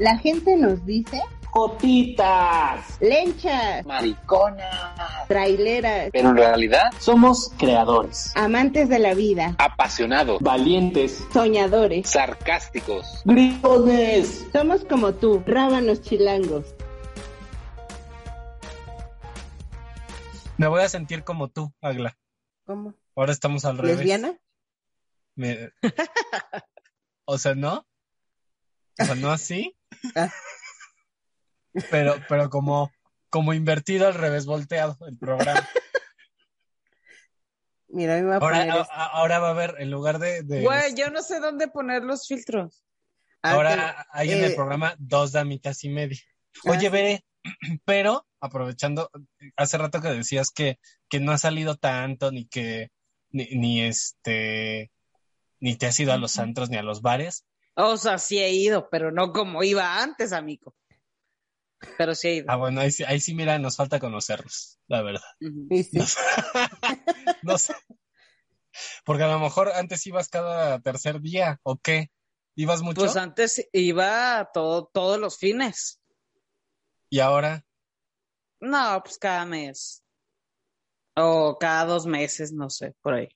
La gente nos dice Cotitas, lenchas, mariconas, traileras, pero en realidad somos creadores, amantes de la vida, apasionados, valientes, soñadores, sarcásticos, gritones. Somos como tú, rábanos chilangos. Me voy a sentir como tú, Agla. ¿Cómo? Ahora estamos al revés. ¿Lesbiana? Me- O sea, ¿no? O sea, no así. Ah. Pero, pero como, como invertido al revés, volteado el programa. Mira, me a Ahora, poner a- esto. a- ahora va a haber, en lugar de, de- Güey, yo no sé dónde poner los filtros. Ah, ahora hay en el eh, programa dos damitas y media. Ah, Oye, sí. Veré, pero aprovechando, hace rato que decías que, que no has salido tanto, ni que, ni, ni este, ni te has ido a los antros ni a los bares. O sea, sí he ido, pero no como iba antes, amigo. Pero sí he ido. Ah, bueno, ahí sí, ahí sí, mira, nos falta conocerlos, la verdad. Ujú. Sí, sí. No sé. Porque a lo mejor antes ibas cada tercer día, ¿o qué? ¿Ibas mucho? Pues antes iba todo, todos los fines. y ahora, No, pues cada mes. O cada dos meses, no sé, por ahí.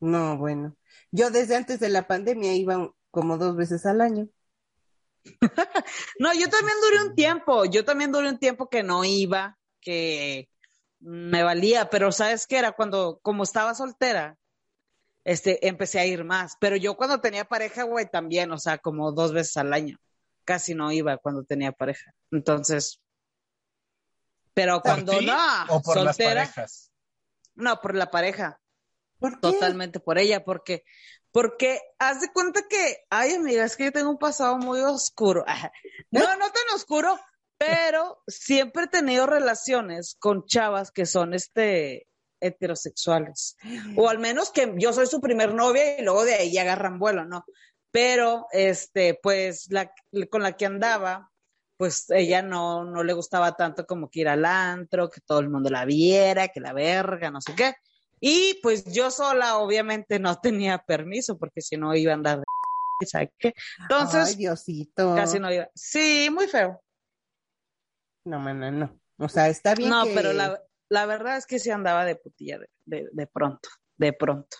No, bueno. Yo desde antes de la pandemia iba como dos veces al año. No, yo también duré un tiempo, yo también duré un tiempo que no iba, que me valía, pero ¿sabes qué era? Cuando, como estaba soltera, este, empecé a ir más, pero yo cuando tenía pareja, güey, también, o sea, como dos veces al año, casi no iba cuando tenía pareja, entonces, pero ¿por cuando ti no, o por las soltera, parejas? no, por la pareja, Totalmente por ella, porque, porque haz de cuenta que, ay amiga, es que yo tengo un pasado muy oscuro. No, no tan oscuro, pero siempre he tenido relaciones con chavas que son este heterosexuales. O al menos que yo soy su primer novia y luego de ahí agarran vuelo, ¿no? Pero este, pues la con la que andaba, pues ella no, no le gustaba tanto como que ir al antro, que todo el mundo la viera, que la verga, no sé qué. Y pues yo sola obviamente no tenía permiso porque si no iba a andar de. Entonces, Ay, Diosito. casi no iba. Sí, muy feo. No, mana, no. O sea, está bien No, que- pero la, la verdad es que sí andaba de putilla de, de, de pronto, de pronto.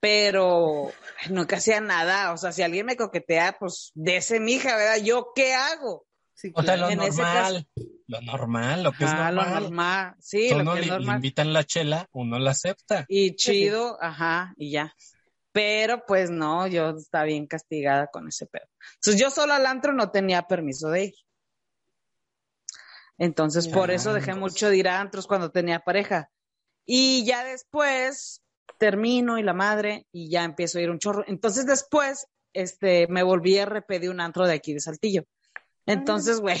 Pero nunca hacía nada. O sea, si alguien me coquetea, pues de ese mija, ¿verdad? ¿Yo qué hago? Sí, O sea, lo normal, lo normal, lo que es Ah, lo normal. normal. Sí, lo uno que es le, le normal. invitan la chela, uno la acepta. Y chido, ajá, y ya. Pero pues no, yo estaba bien castigada con ese pedo. Entonces yo solo al antro no tenía permiso de ir. Entonces por eso dejé mucho de ir a antros cuando tenía pareja. Y ya después termino y la madre y ya empiezo a ir un chorro. Entonces después este me volví a repetir un antro de aquí de Saltillo. Entonces, güey,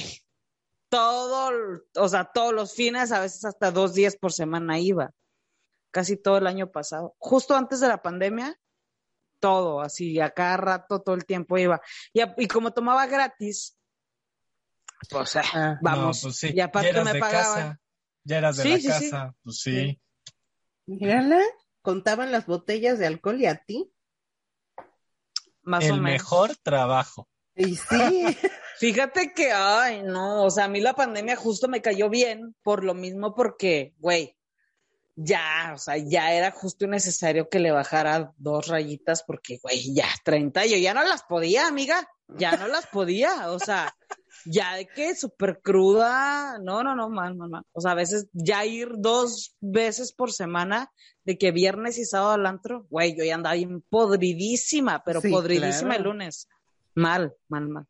todo, o sea, todos los fines, a veces hasta dos días por semana iba casi todo el año pasado. Justo antes de la pandemia, todo, así, a cada rato, todo el tiempo iba. Y, a- y como tomaba gratis, pues ah, Ah. vamos. No, pues sí, Y aparte ya eras me de pagaban. casa, ya eras de Sí, la sí, sí. casa, pues sí. Mírala, contaban las botellas de alcohol y a ti. Más o El menos. mejor trabajo. Y sí, Fíjate que, ay, no, o sea, a mí la pandemia justo me cayó bien por lo mismo porque, güey, ya, o sea, ya era justo y necesario que le bajara dos rayitas porque, güey, ya 30, yo ya no las podía, amiga, ya no las podía, o sea, ya de que súper cruda, no, no, no, mal, mal, mal. O sea, a veces ya ir dos veces por semana, de que viernes y sábado al antro, güey, yo ya andaba bien podridísima, pero Sí, podridísima el lunes. Mal, mal, mal.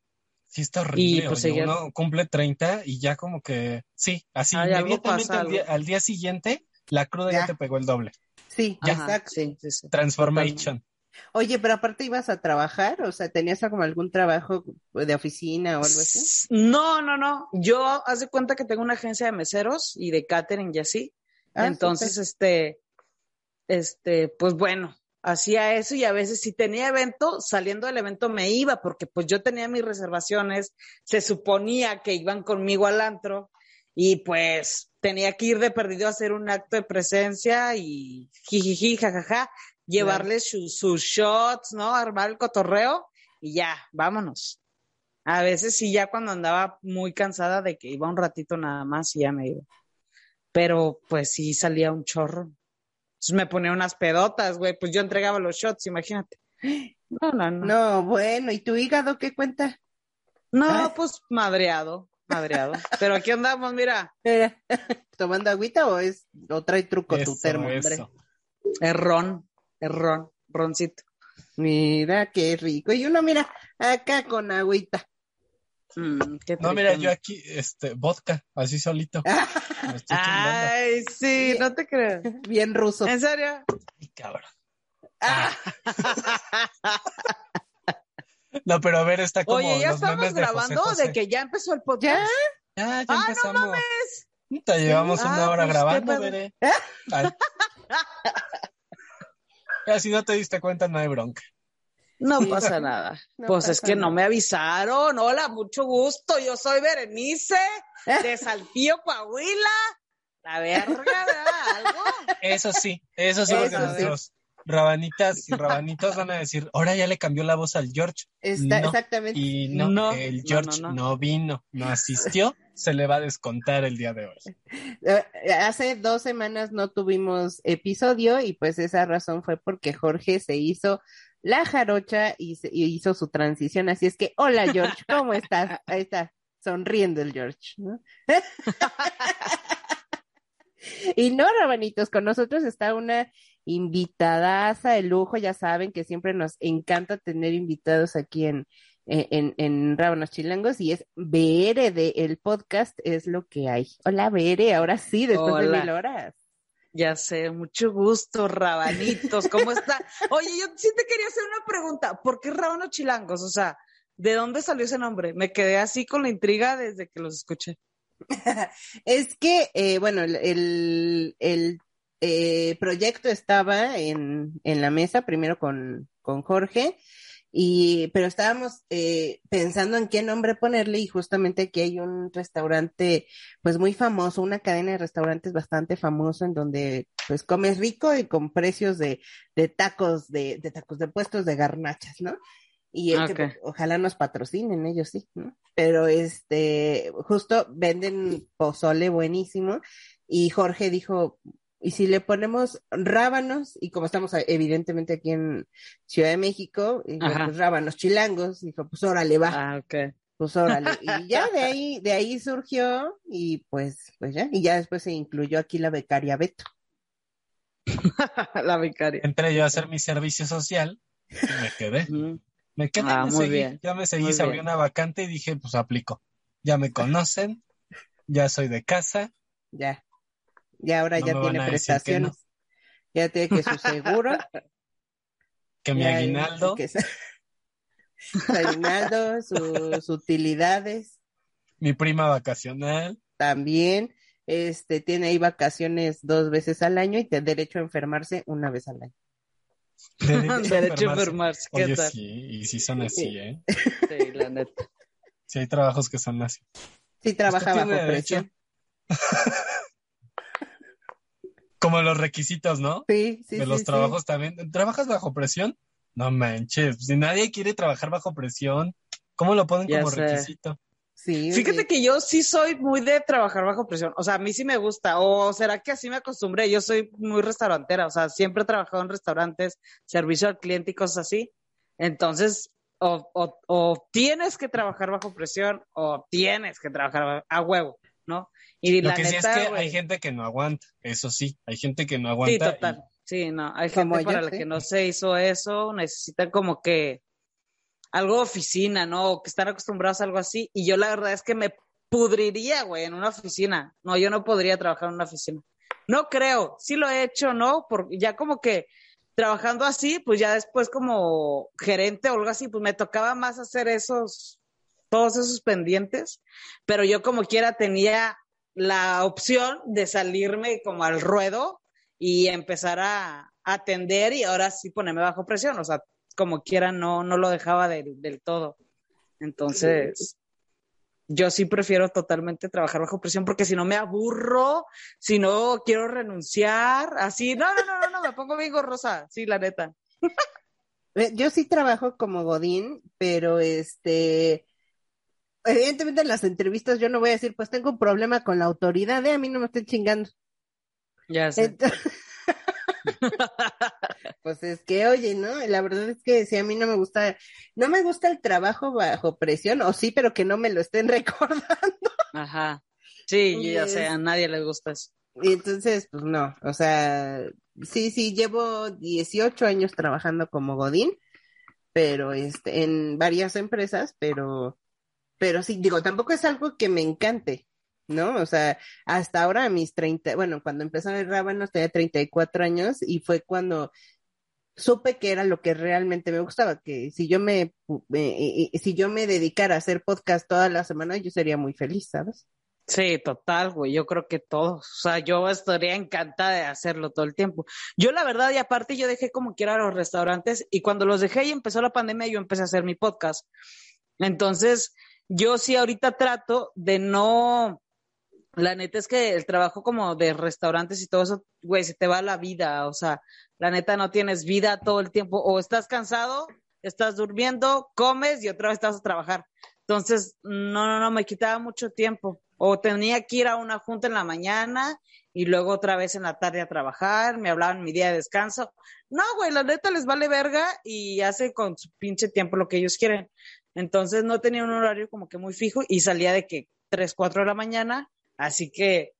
Sí, está horrible. Y, pues, oye, ella- Uno cumple 30 y ya como que, sí, así Ay, inmediatamente pasa, al día, algo. al día siguiente, la cruda ya. Ya. te pegó el doble. sí, Ajá, exacto. sí, sí, sí. Transformation. Oye, pero aparte ibas a trabajar, o sea, ¿tenías como algún trabajo de oficina o algo así? No, no, no. Yo haz de cuenta que tengo una agencia de meseros y de catering y así. Ah, Entonces, este, este, pues bueno, hacía eso y a veces si tenía evento, saliendo del evento me iba porque pues yo tenía mis reservaciones, se suponía que iban conmigo al antro y pues tenía que ir de perdido a hacer un acto de presencia y jijiji, jajaja, llevarles sus, sus shots, ¿no? Armar el cotorreo y ya, vámonos. A veces sí, ya cuando andaba muy cansada de que iba un ratito nada más y ya me iba. Pero pues sí salía un chorro. Entonces me ponía unas pedotas, güey. Pues yo entregaba los shots, imagínate. No, no, no. No, bueno, ¿y tu hígado qué cuenta? No, Ah. pues madreado, madreado. Pero aquí andamos, mira, ¿Tomando agüita o es o trae truco tu Eso, termo, hombre? eso. es ron, es ron, roncito. Mira qué rico. Y uno, mira, acá con agüita. Mm, qué No, mira, yo aquí, este, vodka, así solito. Ay, sí, no te creo. Bien ruso. ¿En serio? Ay, cabrón. Ah, No, pero a ver, está como Oye, ya los estamos memes de José grabando José. de que ya empezó el podcast. ¿Ya? Ya, ya Ah, no empezamos. Puta, llevamos Ah, una hora pues, grabando, veré. Ay. Ya, si no te diste cuenta, no hay bronca. No Sí. pasa nada. No pues es que no me avisaron. Hola, mucho gusto. Yo soy Berenice de Saltillo, Coahuila. La verga, ¿verdad? ¿Algo? Eso sí, eso sí, porque Eso sí. nuestros rabanitas y rabanitos van a decir, ahora ya le cambió la voz al George. Está, No. exactamente. Y no, No, el George no, no, no. vino, no asistió, se le va a descontar el día de hoy. Eh, Hace dos semanas no tuvimos episodio y pues esa razón fue porque Jorge se hizo la jarocha y, se- y hizo su transición. Así es que, hola George, ¿cómo estás? Ahí está, sonriendo el George. ¿no? y no, rabanitos, con nosotros está una invitadaza de lujo, ya saben que siempre nos encanta tener invitados aquí en, en, en Rábanos Chilangos y es Bere de el podcast es lo que hay. Hola Bere, ahora sí, después de mil horas. Ya sé, mucho gusto, rabanitos. ¿Cómo está? Oye, yo sí te quería hacer una pregunta. ¿Por qué Rábanos Chilangos? O sea, ¿de dónde salió ese nombre? Me quedé así con la intriga desde que los escuché. Es que, eh, bueno, el, el, eh, proyecto estaba en, en la mesa, primero con, con Jorge, y, pero estábamos eh, pensando en qué nombre ponerle, y justamente aquí hay un restaurante, pues muy famoso, una cadena de restaurantes bastante famoso, en donde pues comes rico y con precios de, de tacos, de, de tacos de puestos de garnachas, ¿no? Y el que, Ok. pues, ojalá nos patrocinen, ellos sí, ¿no? Pero este, justo venden pozole buenísimo y Jorge dijo, ¿y si le ponemos rábanos? Y como estamos eh, evidentemente aquí en Ciudad de México, dijo, pues rábanos chilangos, dijo, pues órale, va, Ah, ok. pues órale. Y ya de ahí, de ahí surgió y pues, pues ya, y ya después se incluyó aquí la becaria Beto. la becaria. Entré yo a hacer mi servicio social y me quedé. Me quedé, Ah, me muy seguí, bien, ya me seguí, muy se abrió bien. una vacante y dije, pues aplico. Ya me conocen, ya soy de casa, Ya. Ya ahora No ya tiene no. prestaciones. Ya tiene que su seguro. que mi aguinaldo, que su su aguinaldo, sus utilidades mi prima vacacional, también. Este tiene ahí vacaciones dos veces al año y te derecho a enfermarse una vez al año. derecho a Derecho a enfermarse. ¿Qué Oye, tal? sí, y sí son así, ¿eh? Sí, la neta. Sí hay trabajos que son así. Sí trabaja bajo tiene derecho. presión. Como los requisitos, ¿no? Sí, sí, de los sí. trabajos también. ¿Trabajas bajo presión? No manches, si nadie quiere trabajar bajo presión, ¿cómo lo ponen Ya como sé. requisito? Sí, Fíjate que yo sí soy muy de trabajar bajo presión. O sea, a mí sí me gusta. O será que así me acostumbré. Yo soy muy restaurantera. O sea, siempre he trabajado en restaurantes, servicio al cliente y cosas así. Entonces, o, o, o tienes que trabajar bajo presión o tienes que trabajar a huevo, ¿no? Y Lo la que sí es que hay gente que no aguanta, eso sí, hay gente que no Sí, aguanta. total. Sí, no, hay gente yo, para la sí. que no se hizo eso, necesitan como que algo de oficina, ¿no? O que están acostumbrados a algo así. Y yo la verdad es que me pudriría, güey, en una oficina. No, yo no podría trabajar en una oficina. No creo, sí lo he hecho, ¿no? Porque ya como que trabajando así, pues ya después como gerente o algo así, pues me tocaba más hacer esos, todos esos pendientes, pero yo como quiera tenía la opción de salirme como al ruedo y empezar a atender y ahora sí ponerme bajo presión, o sea, como quiera no, no lo dejaba del, del todo. Entonces, yo sí prefiero totalmente trabajar bajo presión porque si no me aburro, si no quiero renunciar, así, no, no, no, no, no, me pongo bien gorrosa, sí, la neta. Yo sí trabajo como Godín, pero este, evidentemente en las entrevistas yo no voy a decir, pues tengo un problema con la autoridad, ¿eh? a mí no me estén chingando. Ya sé. Entonces- pues es que, oye, ¿no? La verdad es que si a mí no me gusta, no me gusta el trabajo bajo presión, o sí, pero que no me lo estén recordando. Ajá. Sí, yo ya Y sé, es- a nadie le gusta eso. Y entonces, pues no, o sea, sí, sí, llevo 18 años trabajando como Godín, pero este, en varias empresas, pero, pero sí, digo, tampoco es algo que me encante, ¿no? O sea, hasta ahora a mis 30, bueno, cuando empezó el rábano tenía 34 años y fue cuando supe que era lo que realmente me gustaba, que si yo me, y- y- si yo me dedicara a hacer podcast toda la semana, yo sería muy feliz, ¿sabes? Sí, total, güey. Yo creo que todos. O sea, yo estaría encantada de hacerlo todo el tiempo. Yo, la verdad, y aparte, yo dejé como quiera los restaurantes y cuando los dejé y empezó la pandemia, yo empecé a hacer mi podcast. Entonces, yo sí ahorita trato de no. La neta es que el trabajo como de restaurantes y todo eso, güey, se te va la vida. O sea, la neta no tienes vida todo el tiempo. O estás cansado, estás durmiendo, comes y otra vez estás a trabajar. Entonces, no, no, no, me quitaba mucho tiempo. O tenía que ir a una junta en la mañana y luego otra vez en la tarde a trabajar, me hablaban mi día de descanso. No, güey, la neta les vale verga y hace con su pinche tiempo lo que ellos quieren. Entonces no tenía un horario como que muy fijo y salía de que 3, 4 de la mañana. Así que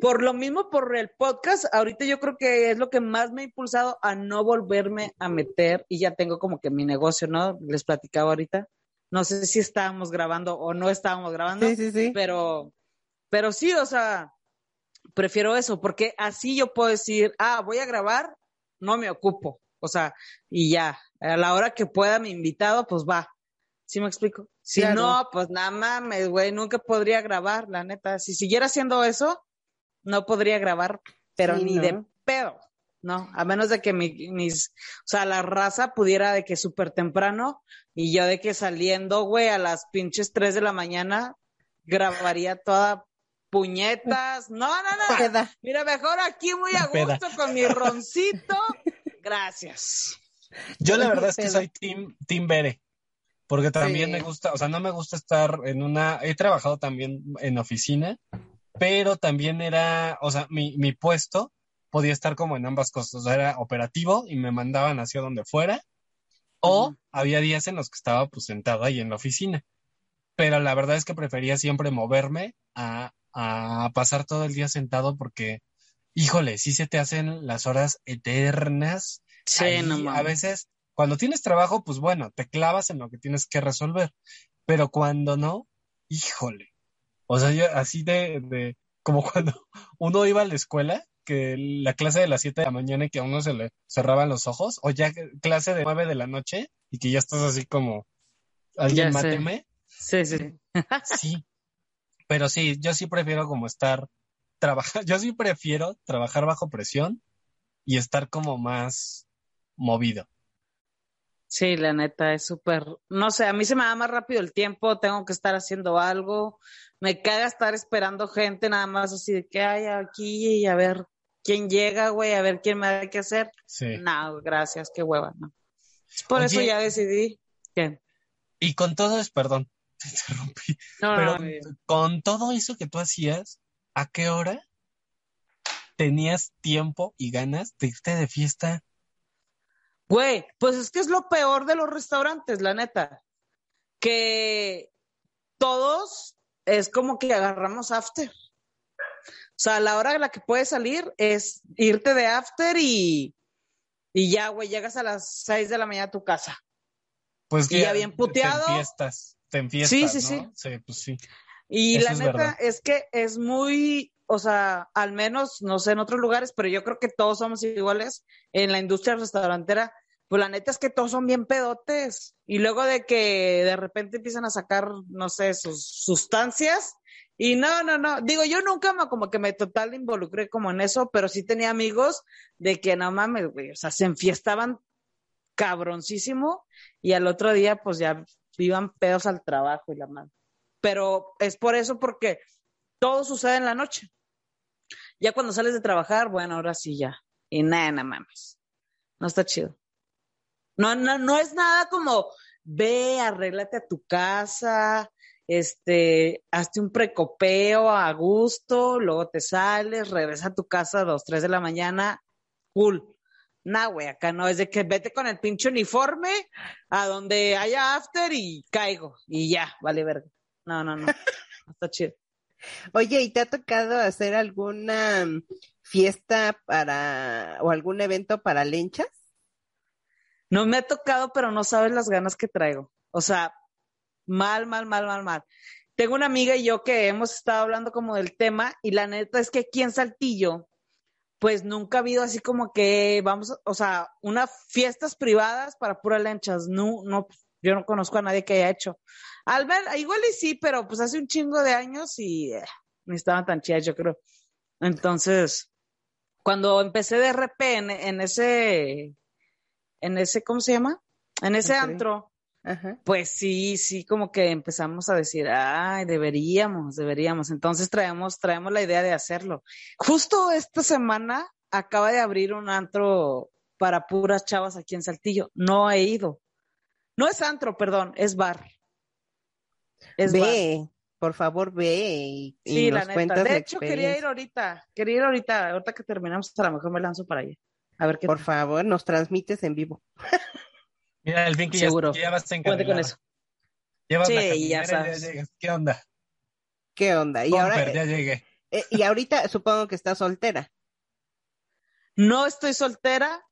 por lo mismo, por el podcast, ahorita yo creo que es lo que más me ha impulsado a no volverme a meter y ya tengo como que mi negocio, ¿no? Les platicaba ahorita. No sé si estábamos grabando o no estábamos grabando, Sí, sí, sí. pero, pero sí, o sea, prefiero eso, porque así yo puedo decir, ah, voy a grabar, no me ocupo, o sea, y ya, a la hora que pueda mi invitado, pues va. ¿Sí me explico? Si Claro. no, pues nada mames, güey, nunca podría grabar, la neta. Si siguiera haciendo eso, no podría grabar, pero Sí, ni ¿no? de pedo, ¿no? A menos de que mi- mis, o sea, la raza pudiera de que súper temprano y yo de que saliendo, güey, a las pinches 3 de la mañana, grabaría toda puñetas. No, no, no. Queda. Mira, mejor aquí muy a Peda. gusto con mi roncito. Gracias. Yo la verdad es que soy team, team Bere, porque también Sí. me gusta, o sea, no me gusta estar en una, he trabajado también en oficina, pero también era, o sea, mi, mi puesto podía estar como en ambas cosas, o sea, era operativo y me mandaban hacia donde fuera, o Ujú. había días en los que estaba pues sentado ahí en la oficina, pero la verdad es que prefería siempre moverme a, a pasar todo el día sentado porque, híjole, sí se te hacen las horas eternas Sí, Ahí, no a veces, cuando tienes trabajo, pues bueno, te clavas en lo que tienes que resolver. Pero cuando no, híjole. O sea, yo así de, de, como cuando uno iba a la escuela, que la clase de las 7 de la mañana y que a uno se le cerraban los ojos, o ya clase de 9 de la noche y que ya estás así como, alguien máteme. Sí, sí. Sí. Pero sí, yo sí prefiero como estar, trabajar, yo sí prefiero trabajar bajo presión y estar como más movido. Sí, la neta es súper, no sé, a mí se me da más rápido el tiempo, tengo que estar haciendo algo, me caga estar esperando gente nada más así de que hay aquí y a ver quién llega, güey, a ver quién me da que hacer. Sí. No, gracias, qué hueva, no. Por eso ya decidí que Y con todo es, perdón, te interrumpí, no, pero no, no, con todo eso que tú hacías, ¿a qué hora tenías tiempo y ganas de irte de fiesta? Güey, pues es que es lo peor de los restaurantes, la neta. Que todos es como que agarramos after. O sea, la hora en la que puedes salir es irte de after y, y ya, güey, llegas a las 6 de la mañana a tu casa. Pues Y ya bien puteado. Te enfiestas, te enfiestas, Sí, sí, ¿no? sí. Sí, pues sí. Y Eso la neta es que es muy, o sea, al menos, no sé, en otros lugares, pero yo creo que todos somos iguales en la industria restaurantera. Pues la neta es que todos son bien pedotes. Y luego de que de repente empiezan a sacar, no sé, sus sustancias. Y no, no, no. Digo, yo nunca me, como que me total involucré como en eso, pero sí tenía amigos de que no mames, güey. O sea, se enfiestaban cabroncísimo y al otro día, pues ya iban pedos al trabajo y la madre pero es por eso porque todo sucede en la noche. Ya cuando sales de trabajar, bueno, ahora sí ya. Y nada, no mames. No está chido. No, no, no es nada como ve, arréglate a tu casa, este, hazte un precopeo a gusto, luego te sales, regresa a tu casa a dos, tres de la mañana, cool. Nah, güey, acá no, es de que vete con el pinche uniforme a donde haya after y caigo, y ya, vale verga. No, no, no, está chido. Oye, ¿y te ha tocado hacer alguna fiesta para o algún evento para lenchas? No me ha tocado, pero no sabes las ganas que traigo. O sea, mal, mal, mal, mal, mal. Tengo una amiga y yo que hemos estado hablando como del tema y la neta es que aquí en Saltillo, pues nunca ha habido así como que vamos, o sea, unas fiestas privadas para puras lenchas. No, no, yo no conozco a nadie que haya hecho. Al ver, igual y sí, pero pues hace un chingo de años y eh, ni estaban tan chidas, yo creo. Entonces, cuando empecé de RP en, en ese, en ese, ¿cómo se llama? En ese antro, Ajá. pues sí, sí, como que empezamos a decir, ay, deberíamos, deberíamos. Entonces traemos, traemos la idea de hacerlo. Justo esta semana acaba de abrir un antro para puras chavas aquí en Saltillo. No he ido. No es antro, perdón, es bar. Es ve, por favor, ve y, y Sí, nos la neta. cuentas De hecho, quería ir ahorita. Quería ir ahorita. Ahorita que terminamos, a lo mejor me lanzo para allá. A ver qué Por favor, nos transmites en vivo. Mira, el fin que Seguro. que ya vas a Cuente con eso. Llevas Sí, la ya sabes. ¿Qué onda? ¿Qué onda? Y Comper, ahora, ya llegué. eh, y ahorita supongo que estás soltera. No estoy soltera.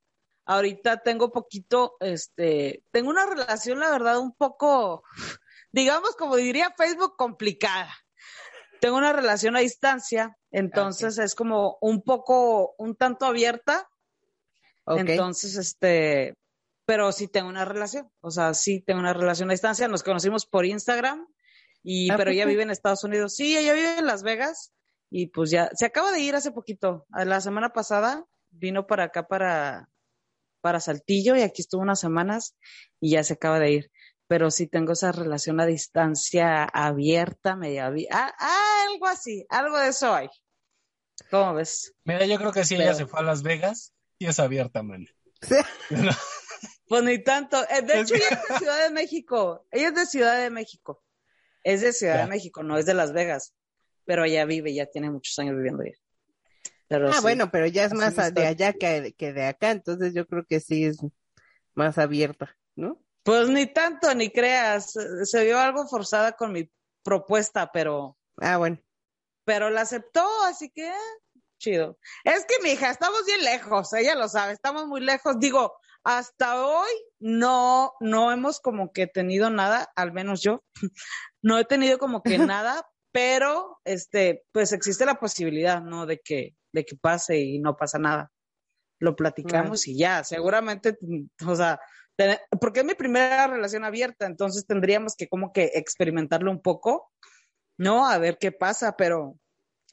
Ahorita tengo poquito, este, tengo una relación, la verdad, un poco, digamos, como diría Facebook, complicada. Tengo una relación a distancia, entonces es como un poco, un tanto abierta. Entonces, este, pero sí tengo una relación, o sea, sí tengo una relación a distancia. Nos conocimos por Instagram, y, ¿A pero ella vive en Estados Unidos. Sí, ella vive en Las Vegas y pues ya, se acaba de ir hace poquito. La semana pasada vino para acá, para, para Saltillo, y aquí estuvo unas semanas y ya se acaba de ir. Pero sí tengo esa relación a distancia abierta, media abierta, algo así, algo de eso hay. ¿Cómo ves? Mira, yo creo que si ella Pero- se fue a Las Vegas, y es abierta, man. Pues ni tanto. Eh, De Es hecho, ella es de Ciudad de México. Ella es de Ciudad de México. Es de Ciudad Ya. de México, no es de Las Vegas. Pero ella vive, ya tiene muchos años viviendo allá. Pero Ah, sí. bueno, pero ya es Así más de allá que, que de acá, entonces yo creo que sí es más abierta, ¿no? Pues ni tanto, ni creas. Se vio algo forzada con mi propuesta, pero, Ah, bueno. pero la aceptó, así que chido. Es que, mi hija, estamos bien lejos, ella lo sabe, estamos muy lejos. Digo, hasta hoy no, no hemos como que tenido nada, al menos yo, no he tenido como que nada, pero este, pues existe la posibilidad, ¿no? De que, de que pase y no pasa nada. Lo platicamos y ya, seguramente, o sea, porque es mi primera relación abierta, entonces tendríamos que como que experimentarlo un poco, ¿no? A ver qué pasa, pero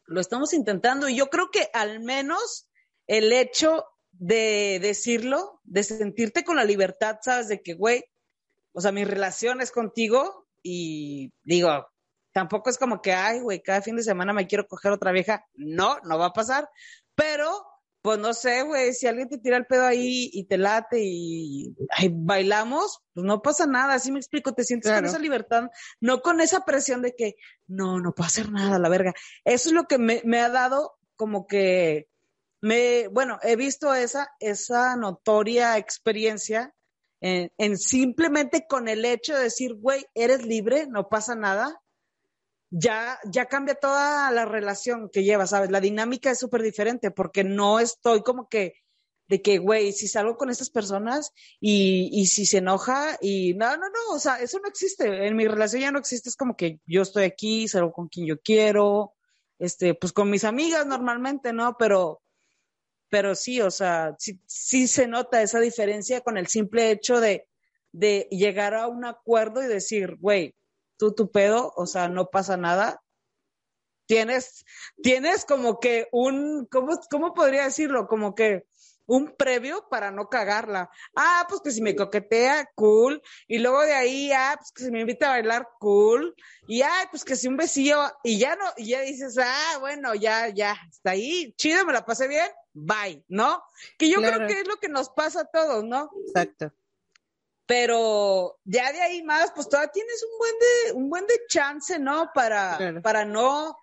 lo estamos intentando y yo creo que al menos el hecho de decirlo, de sentirte con la libertad, sabes, de que, güey, o sea, mi relación es contigo y digo, tampoco es como que, ay, güey, cada fin de semana me quiero coger otra vieja. No, no va a pasar, pero pues no sé, güey, si alguien te tira el pedo ahí y te late y ay, bailamos, pues no pasa nada, así me explico, te sientes Claro. con esa libertad, no con esa presión de que no, no puedo hacer nada, la verga. Eso es lo que me, me ha dado como que, me, bueno, he visto esa, esa notoria experiencia en, en simplemente con el hecho de decir, güey, eres libre, no pasa nada, ya, ya cambia toda la relación que llevas, ¿sabes? La dinámica es súper diferente porque no estoy como que de que, güey, si salgo con estas personas y, y si se enoja y no, no, no, o sea, eso no existe. En mi relación ya no existe, es como que yo estoy aquí, salgo con quien yo quiero, este, pues con mis amigas normalmente, ¿no? Pero, pero sí, o sea, sí, sí se nota esa diferencia con el simple hecho de, de llegar a un acuerdo y decir, güey, tú tu pedo, o sea, no pasa nada. Tienes, tienes como que un, ¿cómo, cómo podría decirlo? Como que un previo para no cagarla. Ah, pues que si me coquetea, cool. Y luego de ahí, ah, pues que si me invita a bailar, cool. Y ah, pues que si un besillo, y ya no, y ya dices, ah, bueno, ya, ya, está ahí, chido, me la pasé bien, bye, ¿no? Que yo Claro. creo que es lo que nos pasa a todos, ¿no? Exacto. Pero ya de ahí más, pues todavía tienes un buen de, un buen de chance, ¿no? Para, Claro. para no,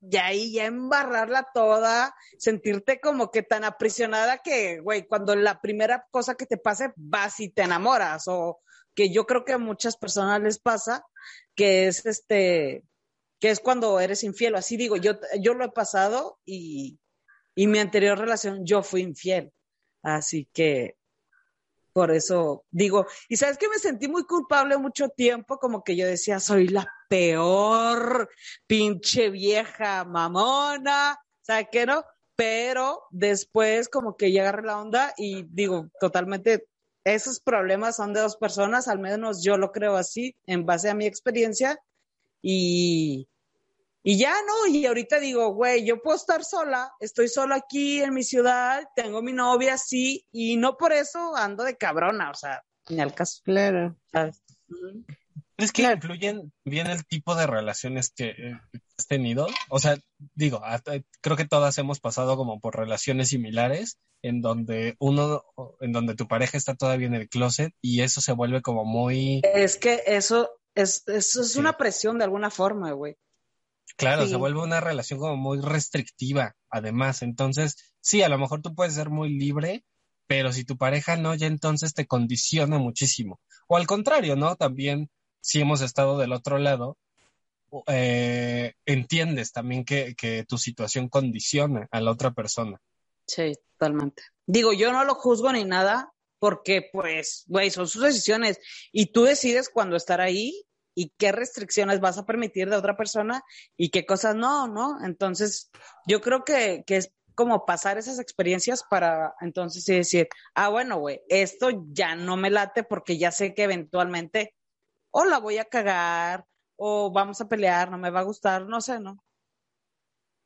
ya ahí ya embarrarla toda, sentirte como que tan aprisionada que, güey, cuando la primera cosa que te pase, vas y te enamoras, o que yo creo que a muchas personas les pasa, que es este, que es cuando eres infiel, así digo, yo, yo lo he pasado y, y mi anterior relación yo fui infiel, así que por eso digo, y sabes que me sentí muy culpable mucho tiempo, como que yo decía, soy la peor pinche vieja mamona, ¿sabes qué no? Pero después como que ya agarré la onda y digo, totalmente, esos problemas son de dos personas, al menos yo lo creo así, en base a mi experiencia, y, y ya no, y ahorita digo, güey, yo puedo estar sola, estoy sola aquí en mi ciudad, tengo mi novia, sí, y no por eso ando de cabrona, o sea, ni al caso. Claro. ¿sabes? ¿Crees que Claro. influyen bien el tipo de relaciones que eh, has tenido? O sea, digo, hasta- creo que todas hemos pasado como por relaciones similares en donde uno, en donde tu pareja está todavía en el closet y eso se vuelve como muy, Es que eso es, eso es Sí. una presión de alguna forma, güey. Claro, Sí. se vuelve una relación como muy restrictiva, además. Entonces, sí, a lo mejor tú puedes ser muy libre, pero si tu pareja no, ya entonces te condiciona muchísimo. O al contrario, ¿no? También, si hemos estado del otro lado, eh, entiendes también que, que tu situación condiciona a la otra persona. Sí, totalmente. Digo, yo no lo juzgo ni nada porque, pues, güey, son sus decisiones y tú decides cuándo estar ahí y qué restricciones vas a permitir de otra persona y qué cosas no, ¿no? Entonces, yo creo que, que es como pasar esas experiencias para entonces decir, ah, bueno, güey, esto ya no me late porque ya sé que eventualmente o la voy a cagar o vamos a pelear, no me va a gustar, no sé, ¿no?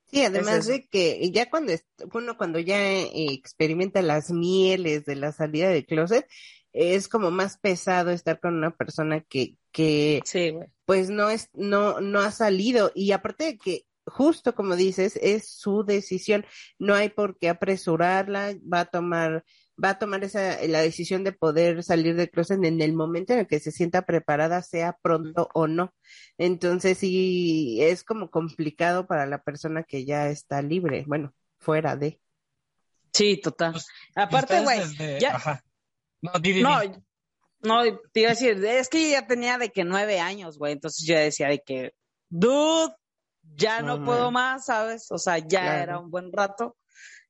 Sí, además de que ya cuando uno cuando ya eh, experimenta las mieles de la salida de closet, es como más pesado estar con una persona que, que Sí, pues no es, no, no ha salido. Y aparte de que, justo como dices, es su decisión, no hay por qué apresurarla, va a tomar, va a tomar esa, la decisión de poder salir del closet en el momento en el que se sienta preparada, sea pronto o no. Entonces sí, es como complicado para la persona que ya está libre, bueno, fuera de. Sí, total. Pues, Aparte, güey, desde- ya- Ajá. No, di, di, di. No, no, te iba a decir, es que yo ya tenía de que nueve años, güey, entonces yo decía de que, dude, ya no No, puedo man. más, ¿sabes? O sea, ya Claro. era un buen rato.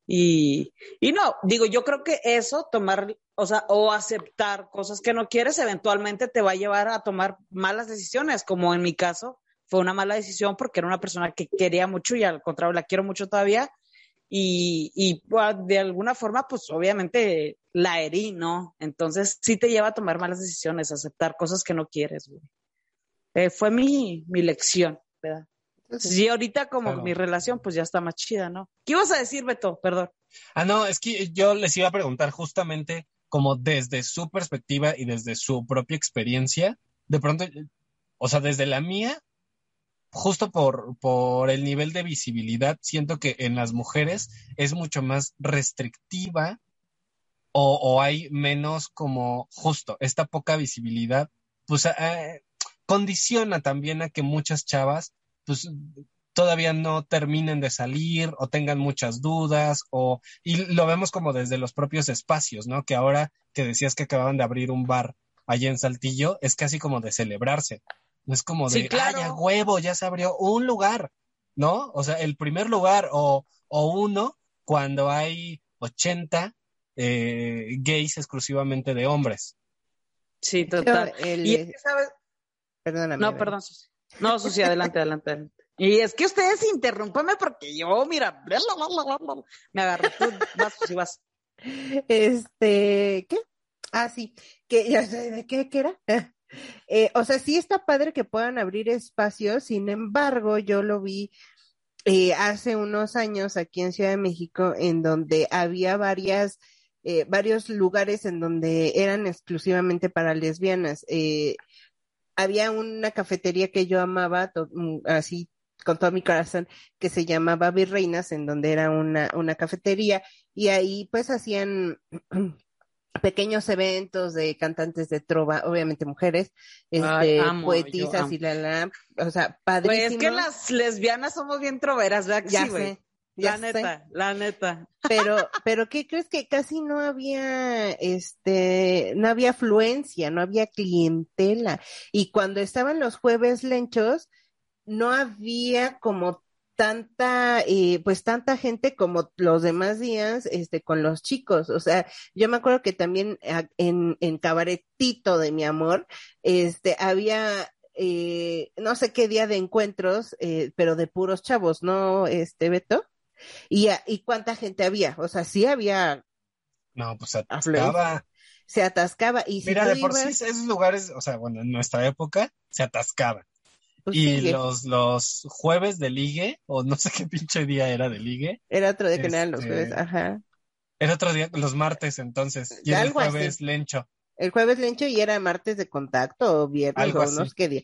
Y, y no, digo, yo creo que eso, tomar, o sea, o aceptar cosas que no quieres, eventualmente te va a llevar a tomar malas decisiones, como en mi caso, fue una mala decisión porque era una persona que quería mucho y al contrario, la quiero mucho todavía. Y, y pues, de alguna forma, pues obviamente la herí, ¿no? Entonces sí te lleva a tomar malas decisiones, a aceptar cosas que no quieres, güey. Eh, fue mi, mi lección, ¿verdad? Sí, ahorita como Claro. mi relación, pues ya está más chida, ¿no? ¿Qué ibas a decir, Beto? Perdón. Ah, no, es que yo les iba a preguntar justamente como desde su perspectiva y desde su propia experiencia, de pronto, o sea, desde la mía, justo por, por el nivel de visibilidad, siento que en las mujeres es mucho más restrictiva o, o hay menos como justo esta poca visibilidad, pues eh, condiciona también a que muchas chavas, pues todavía no terminen de salir o tengan muchas dudas o y lo vemos como desde los propios espacios, ¿no? Que ahora que decías que acababan de abrir un bar allá en Saltillo, es casi como de celebrarse. No es como de, Sí, claro. "Ay, a huevo, ya se abrió un lugar, ¿no? O sea, el primer lugar o, o uno cuando hay 80 eh, gays exclusivamente de hombres. Sí, total. El- Y es que, ¿sabes? perdóname. No, perdón, Susi. No, Susi, adelante, adelante, adelante. Y es que ustedes interrúmpame porque yo, mira, me agarré. Tú vas, Susi, vas. Este, ¿qué? Ah, sí, que ya sé de qué, qué era. Eh, o sea, sí está padre que puedan abrir espacios, sin embargo, yo lo vi eh, hace unos años aquí en Ciudad de México, en donde había varias, eh, varios lugares en donde eran exclusivamente para lesbianas. Había una cafetería que yo amaba, mm, así con todo mi corazón, que se llamaba Virreinas, en donde era una, una cafetería, y ahí pues hacían pequeños eventos de cantantes de trova, obviamente mujeres, este, Ay, amo, yo poetisas y la la, o sea, padrísimo. es que las lesbianas somos bien troveras, ¿verdad? ya sí, sé, ya La sé. neta, la neta. Pero, pero ¿qué crees que casi no había, este, no había afluencia, no había clientela? Y cuando estaban los jueves lenchos, no había como tanta, eh, pues tanta gente como los demás días, este, con los chicos. O sea, yo me acuerdo que también a- en, en Cabaretito de mi amor, este, había, eh, no sé qué día de encuentros, eh, pero de puros chavos, ¿no, este, Beto? Y, a- y cuánta gente había, o sea, sí había, No, pues atascaba. se atascaba. Y Mira, de por ibas, sí esos lugares, o sea, bueno, en nuestra época se atascaba. Pues, y sigue. los, los jueves de ligue, o no sé qué pinche día era de ligue, era otro día que no eran los este, jueves, ajá. era otro día, los martes entonces, y era el así. jueves lencho. El jueves lencho y era martes de contacto o viernes Algo o no sé qué día.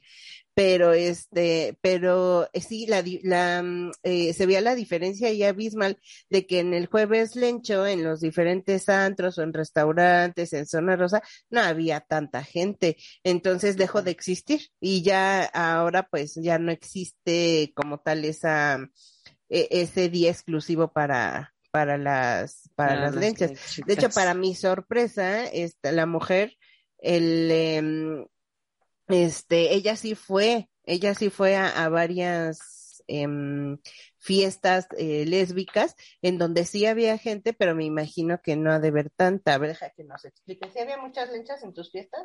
Pero este, pero eh, sí, la, mm, eh, se veía la diferencia ahí abismal de que en el jueves lencho, en los diferentes antros o en restaurantes, en zona rosa, no había tanta gente. Entonces dejó de existir y ya ahora pues ya no existe como tal esa, e- ese día exclusivo para, para las, para las lenchas. De hecho, para mi sorpresa, esta, la mujer, el, em, este, ella sí fue, ella sí fue a, a varias em, fiestas eh, lésbicas en donde sí había gente, pero me imagino que no ha de ver tanta. A ver, deja que nos explique. ¿Sí había muchas lenchas en tus fiestas?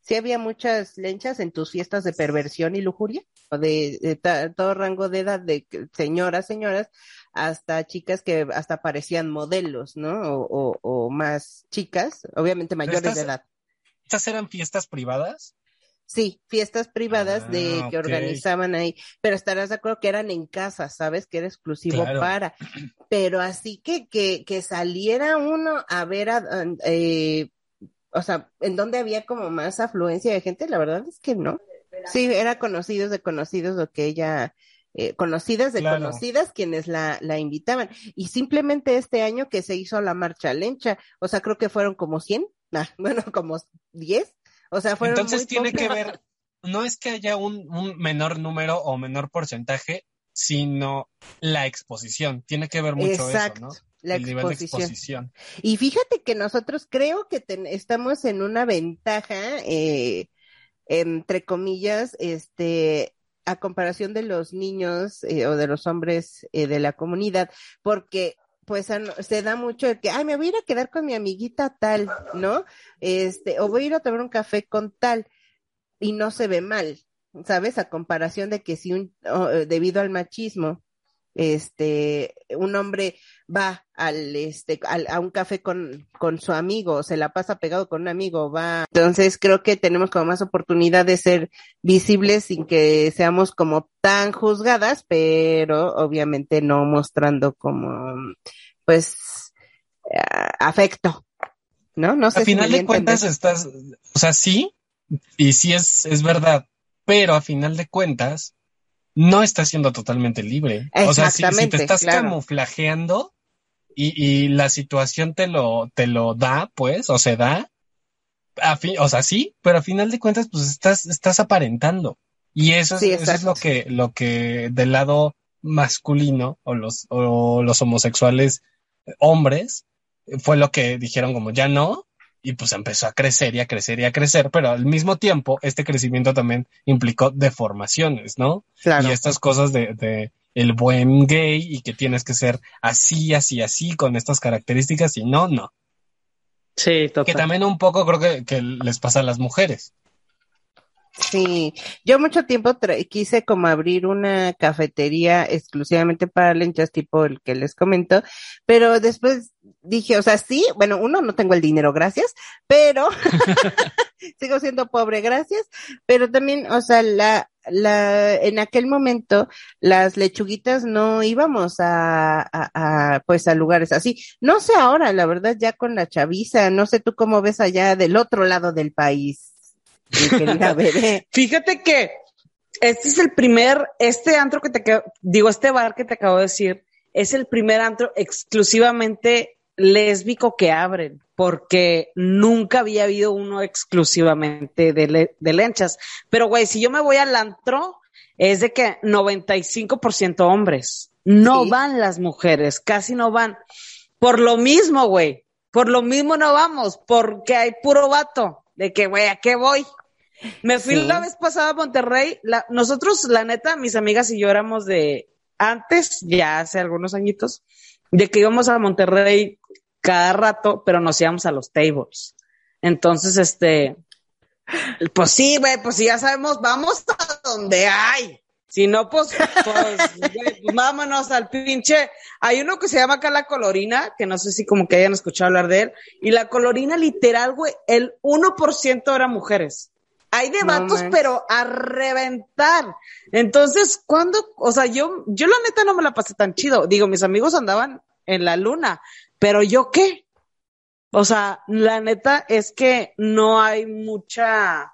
¿Sí había muchas lenchas en tus fiestas de perversión y lujuria? O de, de ta- todo rango de edad, de señoras, señoras, hasta chicas que hasta parecían modelos, ¿no? O, o, o más chicas, obviamente mayores Estas- de edad. ¿Estas eran fiestas privadas? Sí, fiestas privadas de Ah, que organizaban ahí, pero estarás de acuerdo que eran en casa, ¿sabes? Que era exclusivo Claro. para. Pero así que, que, que saliera uno a ver a, eh, o sea, en donde había como más afluencia de gente, la verdad es que no. Sí, era conocidos de conocidos lo que ella, eh, conocidas de Claro. conocidas quienes la, la invitaban. Y simplemente este año que se hizo la marcha lencha, o sea, creo que fueron como 100, nah, bueno, como 10, o sea, fueron Entonces muy tiene que ver, no es que haya un, un menor número o menor porcentaje, sino la exposición. Tiene que ver mucho Exacto, eso, ¿no? la El nivel de exposición. exposición. Y fíjate que nosotros creo que ten- estamos en una ventaja, eh, entre comillas, este, a comparación de los niños eh, o de los hombres eh, de la comunidad, porque pues se da mucho el que, ay, me voy a ir a quedar con mi amiguita tal, ¿no? Este, o voy a ir a tomar un café con tal, y no se ve mal, ¿sabes? A comparación de que si un, eh, debido al machismo, este, un hombre va al, este, al, a un café con, con su amigo, se la pasa pegado con un amigo, va. Entonces creo que tenemos como más oportunidad de ser visibles sin que seamos como tan juzgadas, pero obviamente no mostrando como, pues, afecto, ¿no? No sé a final de cuentas estás, o sea, sí, y sí es, es verdad, pero a final de cuentas no estás siendo totalmente libre. O sea, si, si te estás claro. camuflajeando y, y la situación te lo, te lo da, pues, o se da, a o sea, sí, pero a final de cuentas, pues estás, estás aparentando. Y eso es, Sí, eso es lo que, lo que del lado masculino o los, o los homosexuales hombres fue lo que dijeron como ya no, y pues empezó a crecer y a crecer y a crecer, pero al mismo tiempo este crecimiento también implicó deformaciones, ¿no? Claro. Y estas cosas de, de el buen gay y que tienes que ser así, así, así, con estas características, y no, no. Sí, total. Que también un poco creo que, que les pasa a las mujeres. Sí, yo mucho tiempo quise como abrir una cafetería exclusivamente para lenchas, tipo el que les comento, pero después dije, o sea, sí, bueno, uno, no tengo el dinero, gracias, pero sigo siendo pobre, gracias, pero también, o sea, la, la, en aquel momento, las lechuguitas no íbamos a, a, a, pues a lugares así. No sé ahora, la verdad, ya con la chaviza, no sé tú cómo ves allá del otro lado del país. Mi querida bebé. Fíjate que este es el primer, este antro que te digo, este bar que te acabo de decir, es el primer antro exclusivamente lésbico que abren, porque nunca había habido uno exclusivamente de, le- de lenchas. Pero, güey, si yo me voy al antro, es de que 95% hombres. No Sí. van las mujeres, casi no van. Por lo mismo, güey. Por lo mismo no vamos, porque hay puro vato. De que, güey, ¿a qué voy? Me fui Sí. la vez pasada a Monterrey. La- nosotros, la neta, mis amigas y yo éramos de antes, ya hace algunos añitos, de que íbamos a Monterrey cada rato, pero nos íbamos a los tables. Entonces, este, pues sí, güey, pues sí, ya sabemos, vamos a donde hay. Si no, pues, pues, pues vámonos al pinche. Hay uno que se llama acá la colorina, que no sé si como que hayan escuchado hablar de él. Y la colorina, literal, güey, el 1% eran mujeres. Hay de No vatos, manches. pero a reventar. Entonces, ¿cuándo? O sea, yo, yo la neta no me la pasé tan chido. Digo, mis amigos andaban en la luna, pero yo qué? O sea, la neta es que no hay mucha,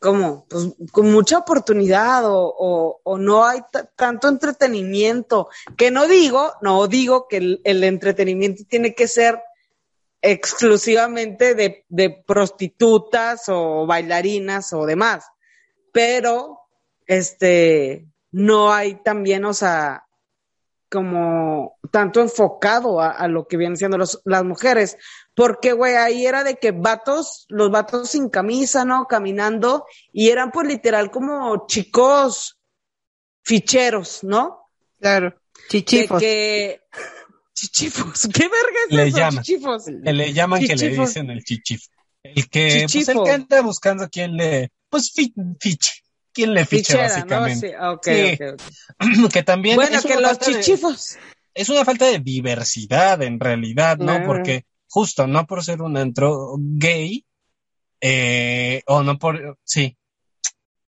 como, pues, con mucha oportunidad o, o, o no hay ta- tanto entretenimiento. Que no digo, no digo que el, el entretenimiento tiene que ser exclusivamente de, de prostitutas o bailarinas o demás, pero este no hay también, o sea, como tanto enfocado a, a lo que vienen siendo los- las mujeres, porque güey, ahí era de que vatos, los vatos sin camisa, ¿no? Caminando y eran pues literal como chicos ficheros, ¿no? Claro. Chichifos. De que chichifos, ¿qué verga es Le eso? llaman. Chichifos. Le llaman que le Chichifo. dicen el chichif. El que, pues el Chichifo. que anda buscando quién le, pues fi- fiche, quién le fiche Fichera, ¿no? básicamente. Sí, ok, Sí. que también Bueno, es que los de- chichifos. es una falta de diversidad en realidad, ¿no? Claro. Porque justo no por ser un antro gay, eh, o no por, sí,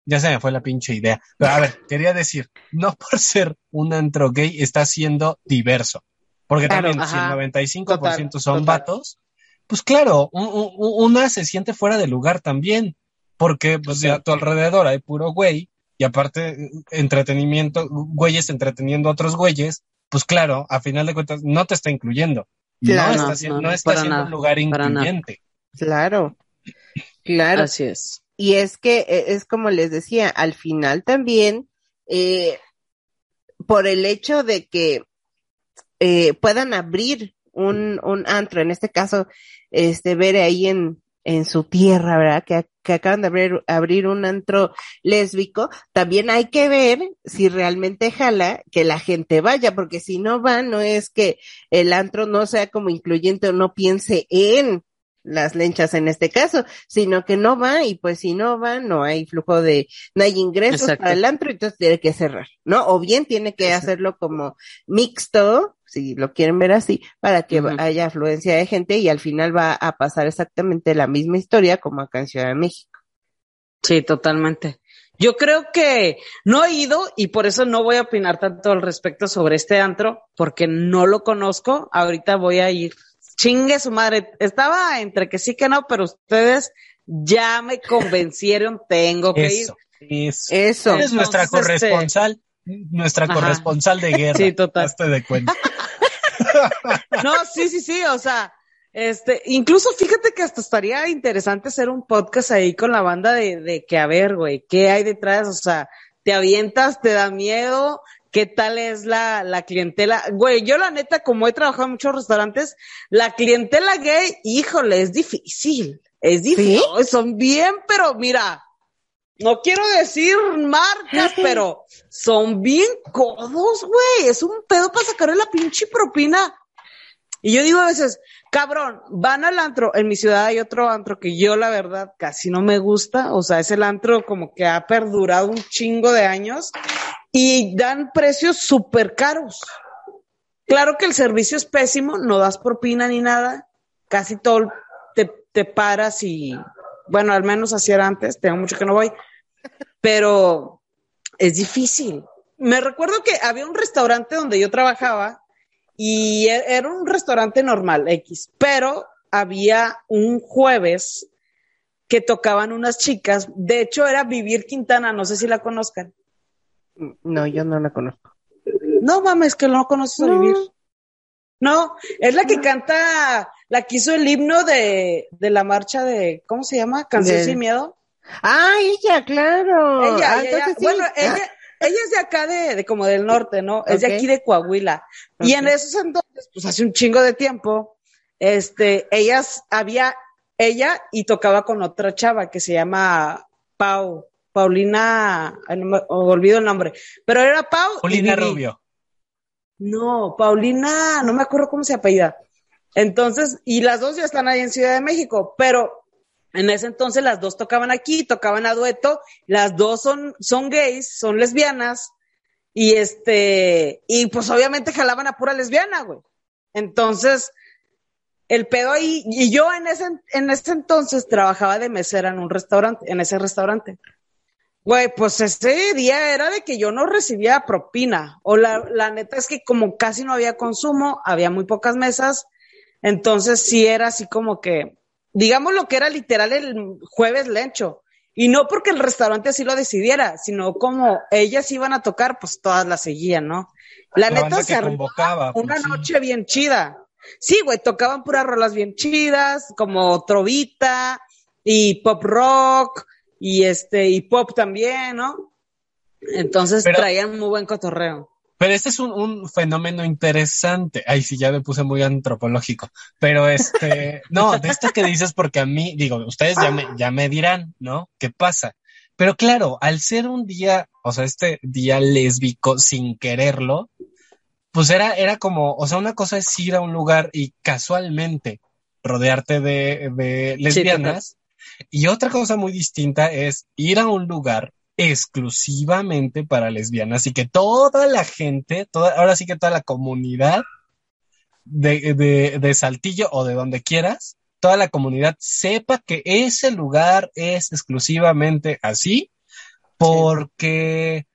ya se me fue la pinche idea. Pero a ver, quería decir, no por ser un antro gay está siendo diverso. Porque Claro, también si ajá. el 95% Total, son total. vatos, pues claro, un- un- una se siente fuera de lugar también. Porque pues Sí. a tu alrededor hay puro güey y aparte entretenimiento, güeyes entreteniendo a otros güeyes, pues claro, a final de cuentas no te está incluyendo. Claro, no no, está, haciendo- no, no no, está para siendo nada, un lugar incluyente. Claro. Claro. Así es. Y es que eh, es como les decía, al final también, eh, por el hecho de que eh, puedan abrir un, un antro, en este caso, este, ver ahí en, en su tierra, ¿verdad? Que, que acaban de abrir, abrir un antro lésbico, también hay que ver si realmente jala que la gente vaya, porque si no va, no es que el antro no sea como incluyente o no piense en las lenchas en este caso, sino que no va y pues si no va no hay flujo de, no hay ingresos Exacto. para el antro, entonces tiene que cerrar, ¿no? O bien tiene que Exacto. hacerlo como mixto, si lo quieren ver así, para que haya afluencia de gente y al final va a pasar exactamente la misma historia como acá en Ciudad de México. Sí, totalmente. Yo creo que no he ido y por eso no voy a opinar tanto al respecto sobre este antro, porque no lo conozco. Ahorita voy a ir. Chingue su madre. Estaba entre que sí que no, pero ustedes ya me convencieron. Tengo que ir. Eso, eso. Eso. Eres nuestra este- corresponsal, nuestra Ajá. corresponsal de guerra. Sí, total. Hazte de cuenta. No, sí, sí, sí, o sea, este, incluso fíjate que hasta estaría interesante hacer un podcast ahí con la banda de, de que, a ver, güey, ¿qué hay detrás? O sea, te avientas, te da miedo, ¿qué tal es la, la clientela? Güey, yo la neta, como he trabajado en muchos restaurantes, la clientela gay, híjole, es difícil, es difícil, son bien, pero mira, no quiero decir marcas, pero son bien codos, güey. Es un pedo para sacarle la pinche propina. Y yo digo a veces, cabrón, van al antro. En mi ciudad hay otro antro que yo, la verdad, casi no me gusta. O sea, es el antro como que ha perdurado un chingo de años y dan precios súper caros. Claro que el servicio es pésimo, no das propina ni nada. Casi todo te, te paras y, bueno, al menos así era antes, tengo mucho que no voy, pero es difícil. Me recuerdo que había un restaurante donde yo trabajaba y e- era un restaurante normal, X, pero había un jueves que tocaban unas chicas, de hecho era Vivir Quintana, no sé si la conozcan. No, yo no la conozco. No mames, que no conoces a. Vivir. No, es la que canta, la que hizo el himno de, de la marcha de, ¿cómo se llama? Canción sin miedo. Ah, ella, claro. Ella, Ah, ella, entonces sí. bueno, ella, ella es de acá de, de como del norte, ¿no? Es de aquí de Coahuila. Y en esos entonces, pues hace un chingo de tiempo, este, ellas había, ella y tocaba con otra chava que se llama Pau, Paulina, no olvido el nombre, pero era Pau. Paulina. Rubio. No, Paulina, no me acuerdo cómo se apellida. Entonces, y las dos ya están ahí en Ciudad de México, pero en ese entonces las dos tocaban aquí, tocaban a dueto, las dos son, son gays, son lesbianas, y este, y pues obviamente jalaban a pura lesbiana, güey. Entonces, el pedo ahí, y yo en ese, en ese entonces trabajaba de mesera en un restaurante, en ese restaurante. Güey, pues ese día era de que yo no recibía propina. O la, la neta es que como casi no había consumo, había muy pocas mesas. Entonces sí era así como que, digamos lo que era literal el jueves lencho. Y no porque el restaurante así lo decidiera, sino como ellas iban a tocar, pues todas las seguían, ¿no? La, La neta se armó pues, una sí. noche bien chida. Sí, güey, tocaban puras rolas bien chidas, como trovita y pop rock y este y pop también, ¿no? Entonces Pero- traían muy buen cotorreo. Pero este es un, un fenómeno interesante. Ay, sí, ya me puse muy antropológico. Pero este, no, de esto que dices, porque a mí, digo, ustedes ya me, ya me dirán, ¿no? ¿Qué pasa? Pero claro, al ser un día, o sea, este día lésbico sin quererlo, pues era, era como, o sea, una cosa es ir a un lugar y casualmente rodearte de, de lesbianas. Y otra cosa muy distinta es ir a un lugar exclusivamente para lesbianas y que toda la gente, toda, ahora sí que toda la comunidad de, de, de Saltillo o de donde quieras, toda la comunidad sepa que ese lugar es exclusivamente así porque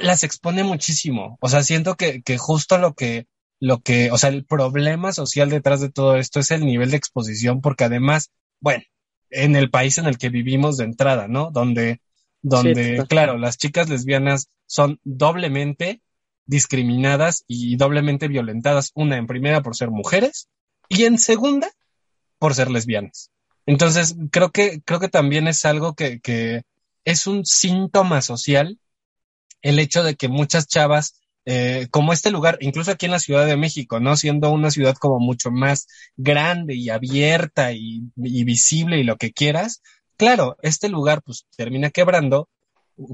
las expone muchísimo. O sea, siento que, que justo lo que, lo que, o sea, el problema social detrás de todo esto es el nivel de exposición, porque además, bueno, en el país en el que vivimos de entrada, ¿no? Donde, donde, claro, las chicas lesbianas son doblemente discriminadas y doblemente violentadas, una en primera por ser mujeres y en segunda por ser lesbianas. Entonces, creo que, creo que también es algo que, que es un síntoma social el hecho de que muchas chavas, eh, como este lugar, incluso aquí en la Ciudad de México, ¿no? Siendo una ciudad como mucho más grande y abierta y, y visible y lo que quieras, claro, este lugar pues termina quebrando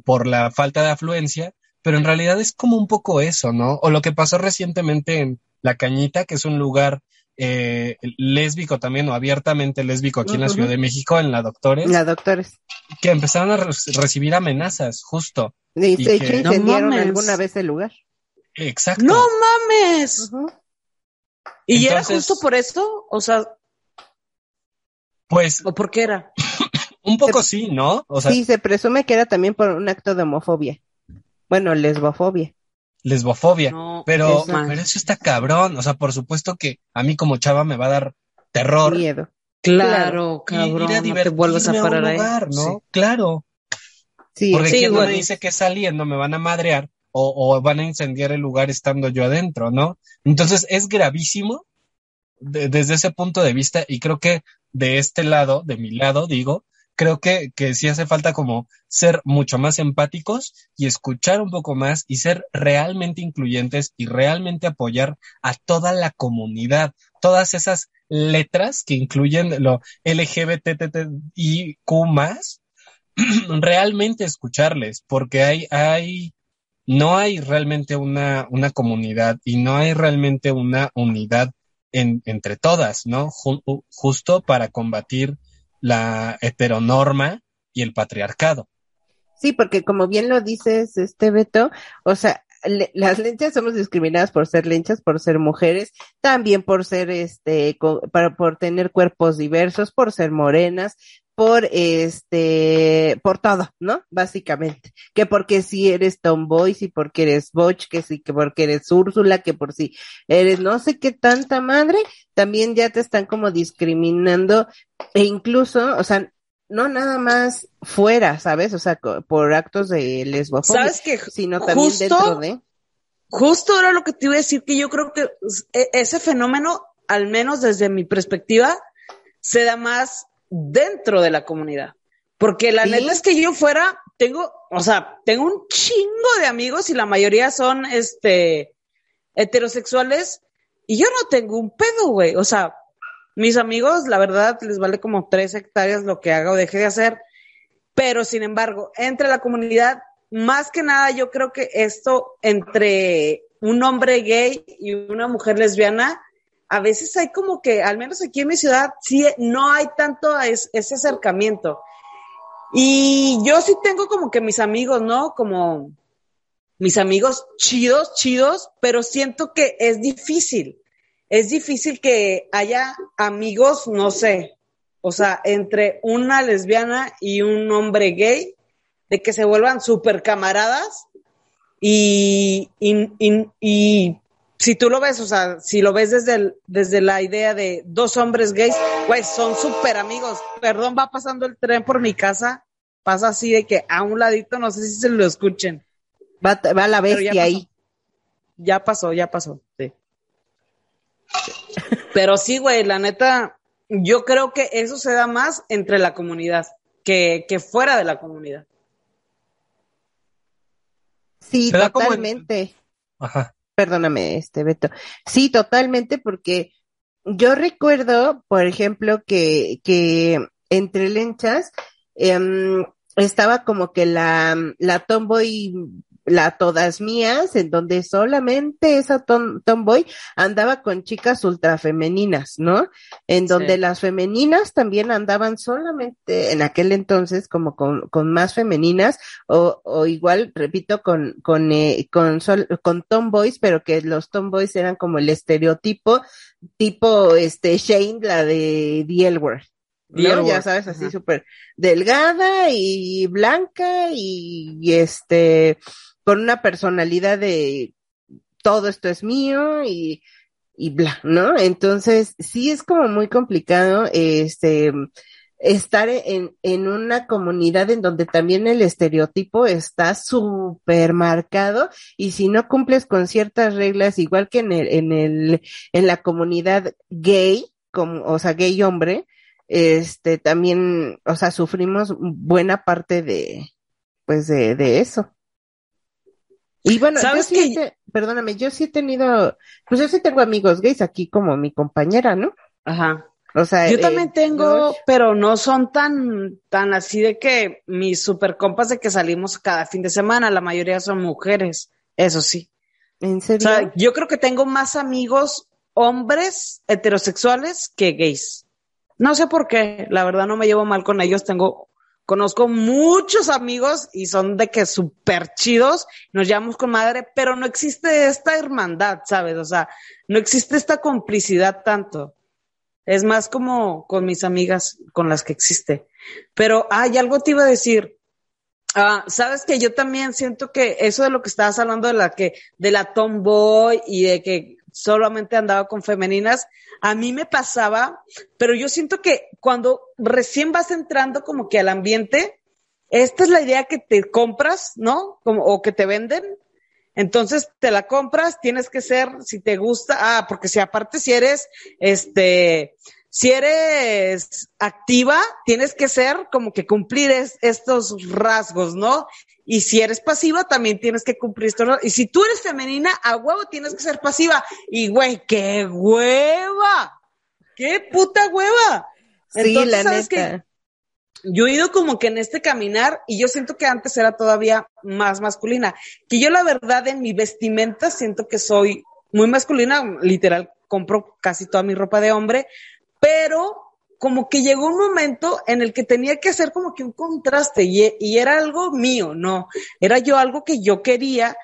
por la falta de afluencia, pero en realidad es como un poco eso, ¿no? O lo que pasó recientemente en La Cañita, que es un lugar eh, lésbico también o abiertamente lésbico aquí en la. Ciudad de México, en la Doctores, La doctores. que empezaron a re- recibir amenazas, justo. Y de que- hecho, No alguna vez el lugar. Exacto. ¡No mames! ¿Y era justo por eso? O sea, Pues ¿o por qué era? un poco sí, ¿no? O sea, sí, se presume que era también por un acto de homofobia. Bueno, lesbofobia. lesbofobia. No, Pero, es pero eso está cabrón. O sea, por supuesto que a mí como chava me va a dar terror. Miedo. Claro, ir cabrón, a no te vuelves a divertirme parar un ahí. lugar, ¿no? Sí. Claro. Sí, Porque Sí, quién no me dice que saliendo me van a madrear o, o van a incendiar el lugar estando yo adentro, ¿no? Entonces es gravísimo de- desde ese punto de vista y creo que de este lado, de mi lado, digo, creo que, que sí hace falta como ser mucho más empáticos y escuchar un poco más y ser realmente incluyentes y realmente apoyar a toda la comunidad, todas esas letras que incluyen lo LGBTTIQ más, realmente escucharles, porque hay, hay, no hay realmente una, una comunidad y no hay realmente una unidad en, entre todas, ¿no? Ju- justo para combatir la heteronorma y el patriarcado. Sí, porque como bien lo dices, este Beto, o sea, las lenchas somos discriminadas por ser lenchas, por ser mujeres, también por ser, este, para, por tener cuerpos diversos, por ser morenas, por este, por todo, ¿no? Básicamente. Que porque si eres tomboy, si porque eres botch, que si que porque eres Úrsula, que por si eres no sé qué tanta madre, también ya te están como discriminando e incluso, o sea, no nada más fuera, ¿sabes? O sea, por actos de lesbofobia, ¿Sabes qué? sino también Justo- dentro de. justo era lo que te iba a decir, que yo creo que e, ese fenómeno, al menos desde mi perspectiva, se da más dentro de la comunidad. Porque la neta es que yo fuera, tengo, o sea, tengo un chingo de amigos y la mayoría son, este, heterosexuales y yo no tengo un pedo, güey. O sea, mis amigos, la verdad, les vale como tres hectáreas lo que haga o deje de hacer. Pero, sin embargo, entre la comunidad, más que nada, yo creo que esto entre un hombre gay y una mujer lesbiana, a veces hay como que, al menos aquí en mi ciudad, sí, no hay tanto ese acercamiento. Y yo sí tengo como que mis amigos, ¿no? Como mis amigos chidos, chidos, pero siento que es difícil es difícil que haya amigos, no sé, o sea, entre una lesbiana y un hombre gay, de que se vuelvan súper camaradas y, y, si tú lo ves, o sea, si lo ves desde, desde la idea de dos hombres gays, pues son súper amigos. Perdón, va pasando el tren por mi casa, pasa así de que a un ladito, no sé si se lo escuchen. Va, va la bestia ahí. Ya pasó, ya pasó, sí. Pero sí, güey, la neta, yo creo que eso se da más entre la comunidad que, fuera de la comunidad. Sí, totalmente. Ajá. Perdóname, este Beto. Sí, totalmente, porque yo recuerdo, por ejemplo, que, que entre lenchas em, estaba como que la, la tomboy la Todas Mías, en donde solamente esa tomboy andaba con chicas ultra femeninas, ¿no? En donde las femeninas también andaban solamente en aquel entonces como con, con más femeninas o, o igual, repito, con, con, eh, con, sol, con tomboys, pero que los tomboys eran como el estereotipo tipo este Shane, la de Dielworth. ¿no? Ya sabes, así súper delgada y blanca y, y, este con una personalidad de todo esto es mío y, y bla, ¿no? Entonces, sí es como muy complicado, este, estar en, en una comunidad en donde también el estereotipo está súper marcado y si no cumples con ciertas reglas, igual que en el, en el, en la comunidad gay, como, o sea, gay hombre, este, también, o sea, sufrimos buena parte de, pues de, de eso. Y bueno, yo sí, perdóname, yo sí he tenido, pues yo sí tengo amigos gays aquí como mi compañera, ¿no? Ajá. O sea, yo también eh, tengo, pero no son tan, tan así de que mis super compas de que salimos cada fin de semana, la mayoría son mujeres, eso sí. ¿En serio? O sea, yo creo que tengo más amigos hombres heterosexuales que gays. No sé por qué, la verdad no me llevo mal con ellos, tengo Conozco muchos amigos y son de que súper chidos, nos llamamos con madre, pero no existe esta hermandad, ¿sabes? O sea, no existe esta complicidad tanto. Es más como con mis amigas con las que existe. Pero, ay, algo te iba a decir. Ah, sabes que yo también siento que eso de lo que estabas hablando de la que, de la tomboy y de que solamente andaba con femeninas, a mí me pasaba, pero yo siento que cuando recién vas entrando como que al ambiente, esta es la idea que te compras, ¿no? Como, o que te venden. Entonces te la compras, tienes que ser, si te gusta, ah, porque si aparte si eres, este, si eres activa, tienes que ser como que cumplir estos rasgos, ¿no? Y si eres pasiva, también tienes que cumplir esto. Y si tú eres femenina, a huevo tienes que ser pasiva. Y güey, qué hueva. Qué puta hueva. Sí, la neta. yo he ido como que en este caminar y yo siento que antes era todavía más masculina. Que yo la verdad en mi vestimenta siento que soy muy masculina, literal, compro casi toda mi ropa de hombre, pero como que llegó un momento en el que tenía que hacer como que un contraste y, era algo mío, no, era yo algo que yo quería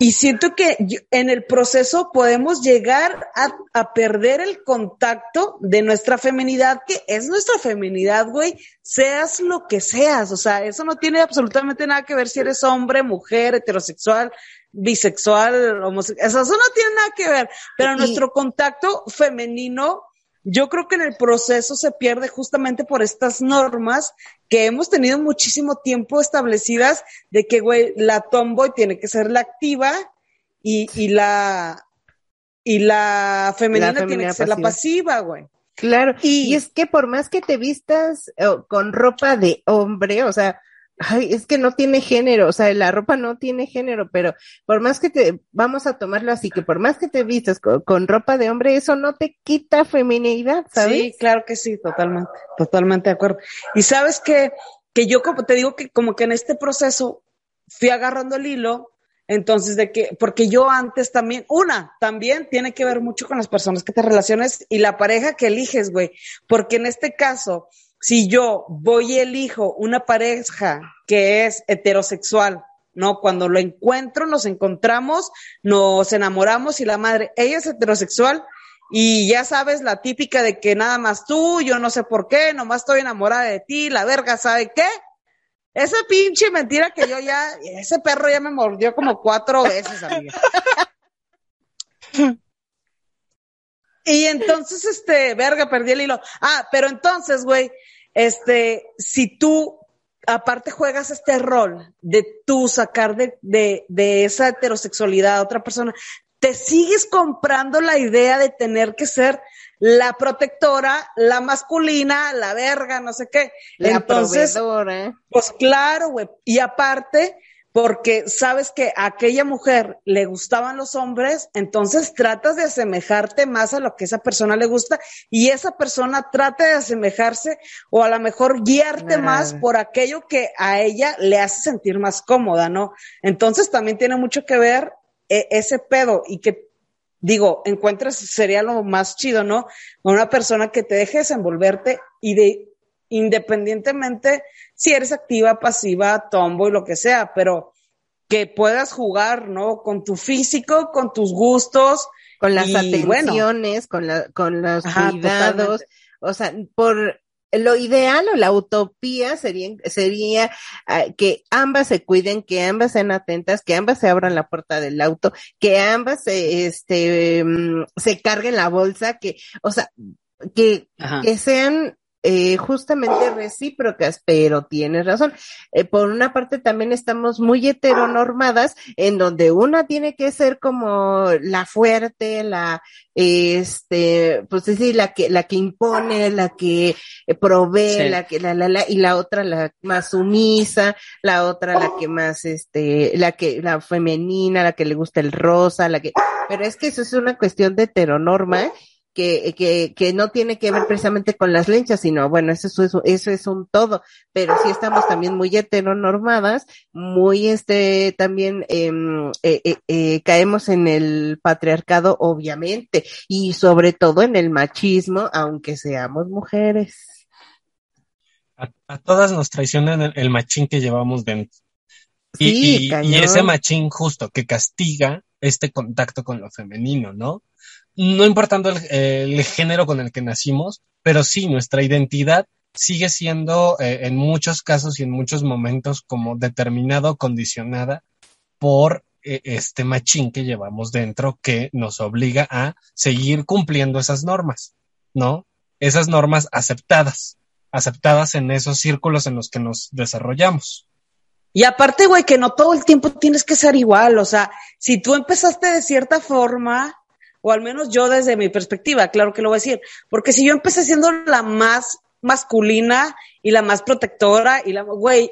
y siento que en el proceso podemos llegar a, a, perder el contacto de nuestra feminidad, que es nuestra feminidad, güey, seas lo que seas. O sea, eso no tiene absolutamente nada que ver si eres hombre, mujer, heterosexual, bisexual, homosexual. Eso no tiene nada que ver. Pero nuestro contacto femenino yo creo que en el proceso se pierde justamente por estas normas que hemos tenido muchísimo tiempo establecidas de que, güey, la tomboy tiene que ser la activa y, y la y la femenina, La tiene que ser la pasiva. güey. Claro, y, Y- es que por más que te vistas eh, con ropa de hombre, o sea, ay, es que no tiene género, o sea, la ropa no tiene género, pero por más que te, vamos a tomarlo así, que por más que te vistas con, con ropa de hombre, eso no te quita feminidad, ¿sabes? Sí, claro que sí, totalmente, totalmente de acuerdo. Y sabes que, que yo como te digo que como que en este proceso fui agarrando el hilo, entonces de que, porque yo antes también, una, también tiene que ver mucho con las personas que te relaciones y la pareja que eliges, güey, porque en este caso, si yo voy y elijo una pareja que es heterosexual, ¿no? Cuando lo encuentro, nos encontramos, nos enamoramos y la madre, ella es heterosexual y ya sabes la típica de que nada más tú, yo no sé por qué, nomás estoy enamorada de ti, la verga, ¿sabe qué? Esa pinche mentira que yo ya, ese perro ya me mordió como cuatro veces, amiga. Y entonces, este, verga, perdí el hilo. Ah, pero entonces, güey, este, si tú aparte juegas este rol de tú sacar de, de, de esa heterosexualidad a otra persona, te sigues comprando la idea de tener que ser la protectora, la masculina, la verga, no sé qué. La Entonces, proveedora. pues claro, güey. Y aparte, porque sabes que a aquella mujer le gustaban los hombres, entonces tratas de asemejarte más a lo que esa persona le gusta y esa persona trata de asemejarse o a lo mejor guiarte más por aquello que a ella le hace sentir más cómoda, ¿no? Entonces también tiene mucho que ver eh, ese pedo y que digo, encuentres, sería lo más chido, ¿no? Una persona que te deje desenvolverte y de, independientemente si eres activa, pasiva, tombo y lo que sea, pero que puedas jugar, ¿no? Con tu físico, con tus gustos. con las Y, bueno. atenciones, con la, con los Ajá, cuidados, totalmente. o sea, por lo ideal o la utopía sería, sería ah, que ambas se cuiden, que ambas sean atentas, que ambas se abran la puerta del auto, que ambas se, este, mm, se carguen la bolsa, que, o sea, que, Ajá. que sean eh, justamente recíprocas, pero tienes razón. Eh, por una parte también estamos muy heteronormadas, en donde una tiene que ser como la fuerte, la, este, pues sí, la que, la que impone, la que eh, provee, Sí. la que, la, la, la, y la otra la más sumisa, la otra la que más, este, la que, la femenina, la que le gusta el rosa, la que, pero es que eso es una cuestión de heteronorma, que, que, que no tiene que ver precisamente con las lenchas, sino bueno, eso, es eso es un todo, pero sí estamos también muy heteronormadas, muy este, también em, eh, eh, eh, caemos en el patriarcado, obviamente, y sobre todo en el machismo, aunque seamos mujeres. A, a todas nos traicionan el, el machín que llevamos dentro. Y, Sí, y- ese machín justo que castiga este contacto con lo femenino, ¿no? No importando el, género con el que nacimos, pero sí, nuestra identidad sigue siendo eh, en muchos casos y en muchos momentos como determinado, condicionada por eh, este machín que llevamos dentro que nos obliga a seguir cumpliendo esas normas, ¿no? Esas normas aceptadas, aceptadas en esos círculos en los que nos desarrollamos. Y aparte, güey, que no todo el tiempo tienes que ser igual. O sea, si tú empezaste de cierta forma, o al menos yo desde mi perspectiva, claro que lo voy a decir, porque si yo empecé siendo la más masculina y la más protectora y la, güey,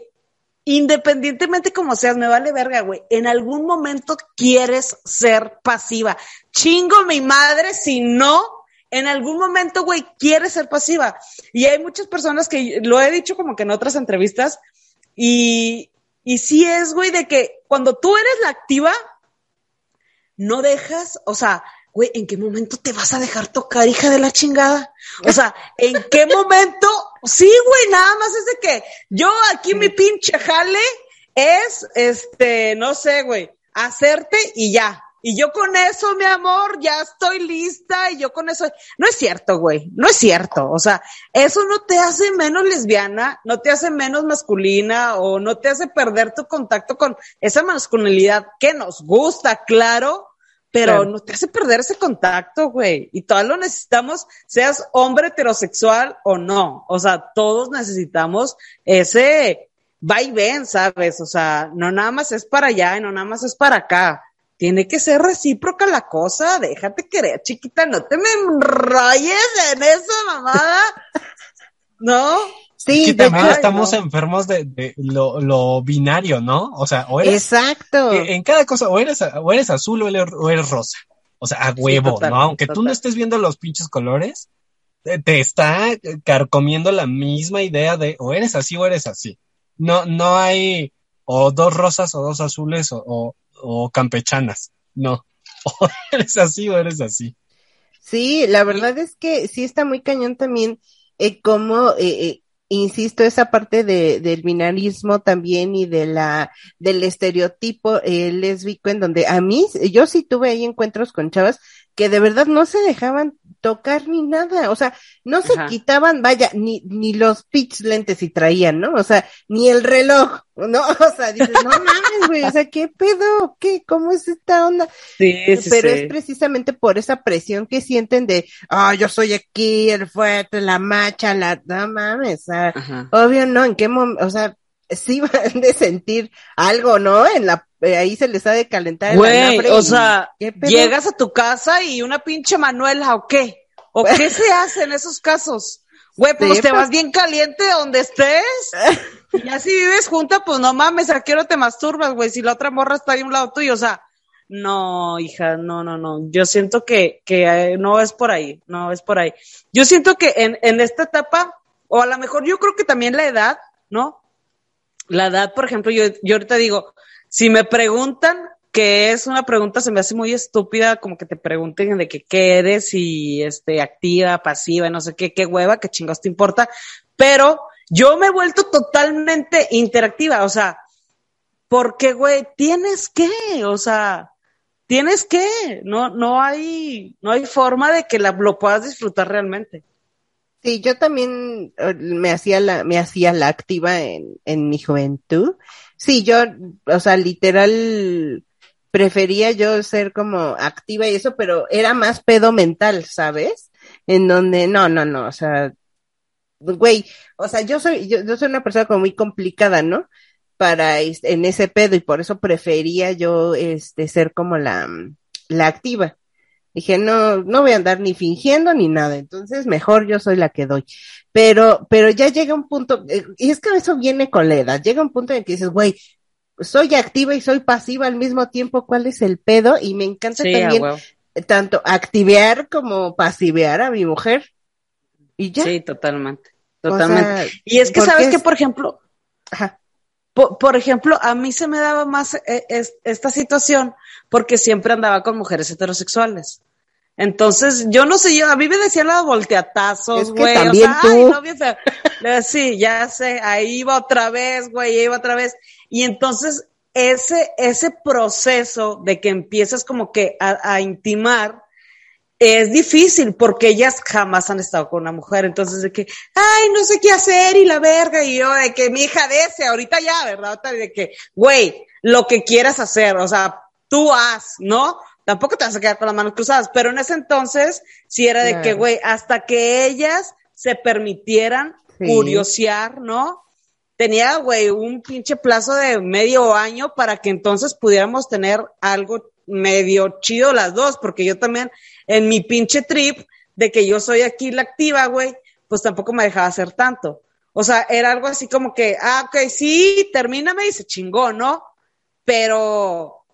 independientemente como seas, me vale verga, güey, en algún momento quieres ser pasiva. Chingo mi madre si no, en algún momento, güey, quieres ser pasiva. Y hay muchas personas que lo he dicho como que en otras entrevistas, y, y sí es, güey, de que cuando tú eres la activa, no dejas, o sea, güey, ¿en qué momento te vas a dejar tocar, hija de la chingada? O sea, ¿en qué momento? Sí, güey, nada más es de que yo aquí mi pinche jale es, este, no sé, güey, hacerte y ya. Y yo con eso, mi amor, ya estoy lista y yo con eso, no es cierto, güey, no es cierto. O sea, eso no te hace menos lesbiana, no te hace menos masculina o no te hace perder tu contacto con esa masculinidad que nos gusta, claro, pero Claro. no te hace perder ese contacto, güey. Y todos lo necesitamos, seas hombre heterosexual o no. O sea, todos necesitamos ese va y ven, ¿sabes? O sea, no nada más es para allá y no nada más es para acá. Tiene que ser recíproca la cosa, déjate querer, chiquita, no te me rayes en esa mamada. ¿No? Sí, es que de también hecho, estamos no. enfermos de, de lo, lo binario, ¿no? O sea, o eres Exacto. Eh, en cada cosa, o eres, o eres azul o eres, o eres rosa. O sea, a huevo, total, ¿no? Aunque tú no estés viendo los pinches colores, te, te está carcomiendo la misma idea de o eres así o eres así. No, no hay o dos rosas o dos azules o, o, o campechanas. No. O eres así o eres así. Sí, la verdad es que sí está muy cañón también eh, como, eh, eh, insisto, esa parte de, del binarismo también y de la, del estereotipo eh, lésbico en donde a mí, yo sí tuve ahí encuentros con chavas que de verdad no se dejaban tocar ni nada, o sea, no se Ajá. quitaban, vaya, ni, ni los pitch lentes si traían, ¿no? O sea, ni el reloj, ¿no? O sea, dices, no mames, güey, o sea, ¿qué pedo? ¿Qué? ¿Cómo es esta onda? Sí, sí, pero sí. es precisamente por esa presión que sienten de, ah, yo soy aquí, el fuerte, la macha, la, no mames, o sea, Ajá. obvio no, en qué momento, o sea, sí van de sentir algo, ¿no? En la, ahí se les ha de calentar el Güey, o sea, llegas a tu casa y una pinche Manuela, ¿o qué? ¿O qué se hace en esos casos? Güey, pues Sí, te pues- vas bien caliente donde estés. Y ya si vives junta, pues no mames, ¿a qué hora te masturbas, güey? Si la otra morra está ahí a un lado tuyo, o sea, no, hija, no, no, no. Yo siento que, que eh, no es por ahí, no es por ahí. Yo siento que en, en esta etapa, o a lo mejor yo creo que también la edad, ¿no? La edad, por ejemplo, yo, yo ahorita digo, si me preguntan, que es una pregunta, se me hace muy estúpida, como que te pregunten de qué eres y este, activa, pasiva, no sé qué, qué hueva, qué chingados te importa, pero yo me he vuelto totalmente interactiva, o sea, porque, güey, tienes que, o sea, tienes que, no, no hay, no hay forma de que lo puedas disfrutar realmente. Sí, yo también eh, me hacía la, me hacía la activa en, en mi juventud. Sí, yo, o sea, literal, prefería yo ser como activa y eso, pero era más pedo mental, ¿sabes? En donde, no, no, no, o sea, güey, o sea, yo soy, yo, yo soy una persona como muy complicada, ¿no? Para, en ese pedo y por eso prefería yo, este, ser como la, la activa. Dije, no, no voy a andar ni fingiendo ni nada, entonces mejor yo soy la que doy. Pero, pero ya llega un punto, eh, y es que eso viene con la edad, llega un punto en que dices, güey, soy activa y soy pasiva al mismo tiempo, ¿cuál es el pedo? Y me encanta Sí, también tanto activear como pasivear a mi mujer. Y ya. Sí, totalmente. O Totalmente. sea, y es que sabes que, es- por ejemplo, ajá. por, por ejemplo, a mí se me daba más eh, es- esta situación porque siempre andaba con mujeres heterosexuales. Entonces, yo no sé, yo, a mí me decían los volteatazos, Es que güey. o sea, tú. ay, no, bien feo. Sí, ya sé, ahí iba otra vez, güey, ahí iba otra vez. Y entonces, ese, ese proceso de que empiezas como que a, a intimar, es difícil porque ellas jamás han estado con una mujer. Entonces, de que, ay, no sé qué hacer y la verga. Y yo, de que mi hija de ese, ahorita ya, ¿verdad? De que, güey, lo que quieras hacer, o sea, tú haz, ¿no? Tampoco te vas a quedar con las manos cruzadas, pero en ese entonces sí era de que, güey, hasta que ellas se permitieran Sí. curiosear, ¿no? Tenía, güey, un pinche plazo de medio año para que entonces pudiéramos tener algo medio chido las dos, porque yo también, en mi pinche trip de que yo soy aquí la activa, güey, pues tampoco me dejaba hacer tanto. O sea, era algo así como que, ah, ok, sí, termíname y se chingó, ¿no? Pero,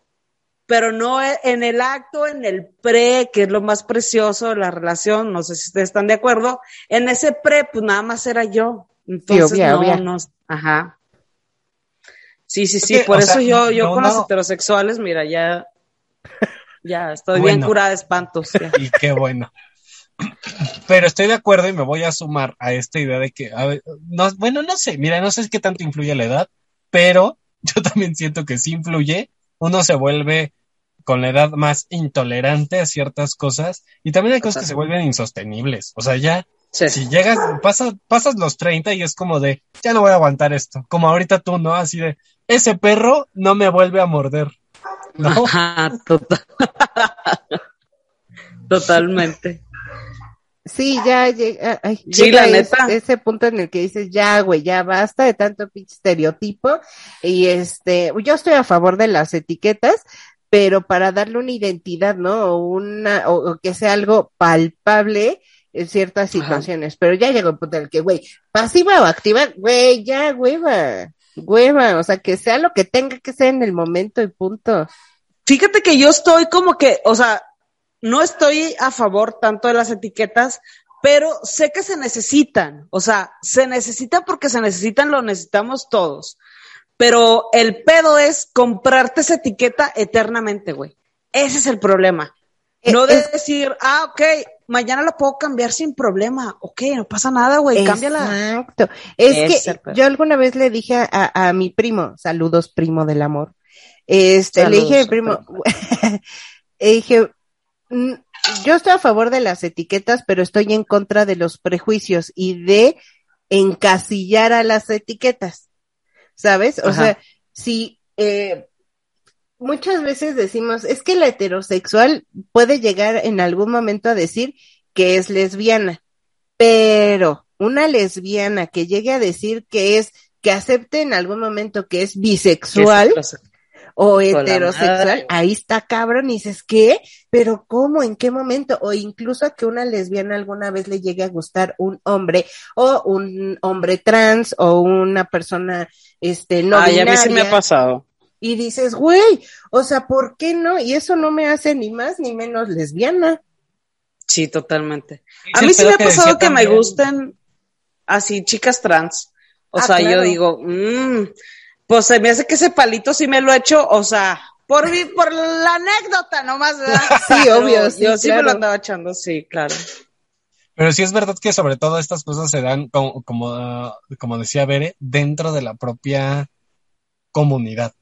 pero no e- en el acto, en el pre, que es lo más precioso de la relación, no sé si ustedes están de acuerdo, en ese pre, pues nada más era yo. Entonces, obvia, no, obvia. no, ajá. Sí, sí, sí, por eso sea, yo, yo no, con no. los heterosexuales, mira, ya, ya estoy bien curada de espantos. ya. Y qué bueno. Pero estoy de acuerdo y me voy a sumar a esta idea de que, a ver, no, bueno, no sé, mira, no sé qué tanto influye la edad, pero yo también siento que sí influye. Uno se vuelve con la edad más intolerante a ciertas cosas y también hay cosas que se vuelven insostenibles. O sea, ya, Sí. si llegas, pasas, pasas los 30 y es como de, ya no voy a aguantar esto. Como ahorita tú, ¿no? Así de, ese perro no me vuelve a morder. ¿No? Ajá, total. Totalmente. Sí, ya llega, ay, Sí, llega la neta. ese punto en el que dices, ya, güey, ya basta de tanto pinche estereotipo. Y este, yo estoy a favor de las etiquetas, pero para darle una identidad, ¿no? O una, o, o que sea algo palpable en ciertas situaciones. Pero ya llegó el punto en el que, güey, pasiva o activa, güey, ya, hueva, hueva, o sea, que sea lo que tenga que ser en el momento y punto. Fíjate que yo estoy como que, o sea, no estoy a favor tanto de las etiquetas, pero sé que se necesitan, o sea, se necesitan porque se necesitan, lo necesitamos todos. Pero el pedo es comprarte esa etiqueta eternamente, güey. Ese es el problema. No de decir, ah, ok, mañana la puedo cambiar sin problema. Ok, no pasa nada, güey, cámbiala. Exacto. Es que yo alguna vez le dije a, a, a mi primo, saludos primo del amor, este, le dije a mi primo, le dije, "Mm, yo estoy a favor de las etiquetas, pero estoy en contra de los prejuicios y de encasillar a las etiquetas, ¿sabes? O Ajá. sea, si eh, muchas veces decimos, es que la heterosexual puede llegar en algún momento a decir que es lesbiana, pero una lesbiana que llegue a decir que es, que acepte en algún momento que es bisexual o heterosexual, ahí está cabrón y dices, ¿qué? Pero ¿cómo? ¿En qué momento? O incluso a que una lesbiana alguna vez le llegue a gustar un hombre o un hombre trans o una persona, este, no Ay, a mí sí me ha pasado. Y dices, güey, o sea, ¿por qué no? Y eso no me hace ni más ni menos lesbiana. Sí, totalmente. A mí sí me ha pasado que me gusten así chicas trans. O Ah, sea, yo digo, mmm, pues se me hace que ese palito sí me lo he hecho, o sea, por, mi- por la anécdota nomás, ¿verdad? Sí, Pero obvio, sí, Yo sí me lo andaba echando, sí, claro. Pero sí es verdad que sobre todo estas cosas se dan, como, como, como decía Bere, dentro de la propia comunidad.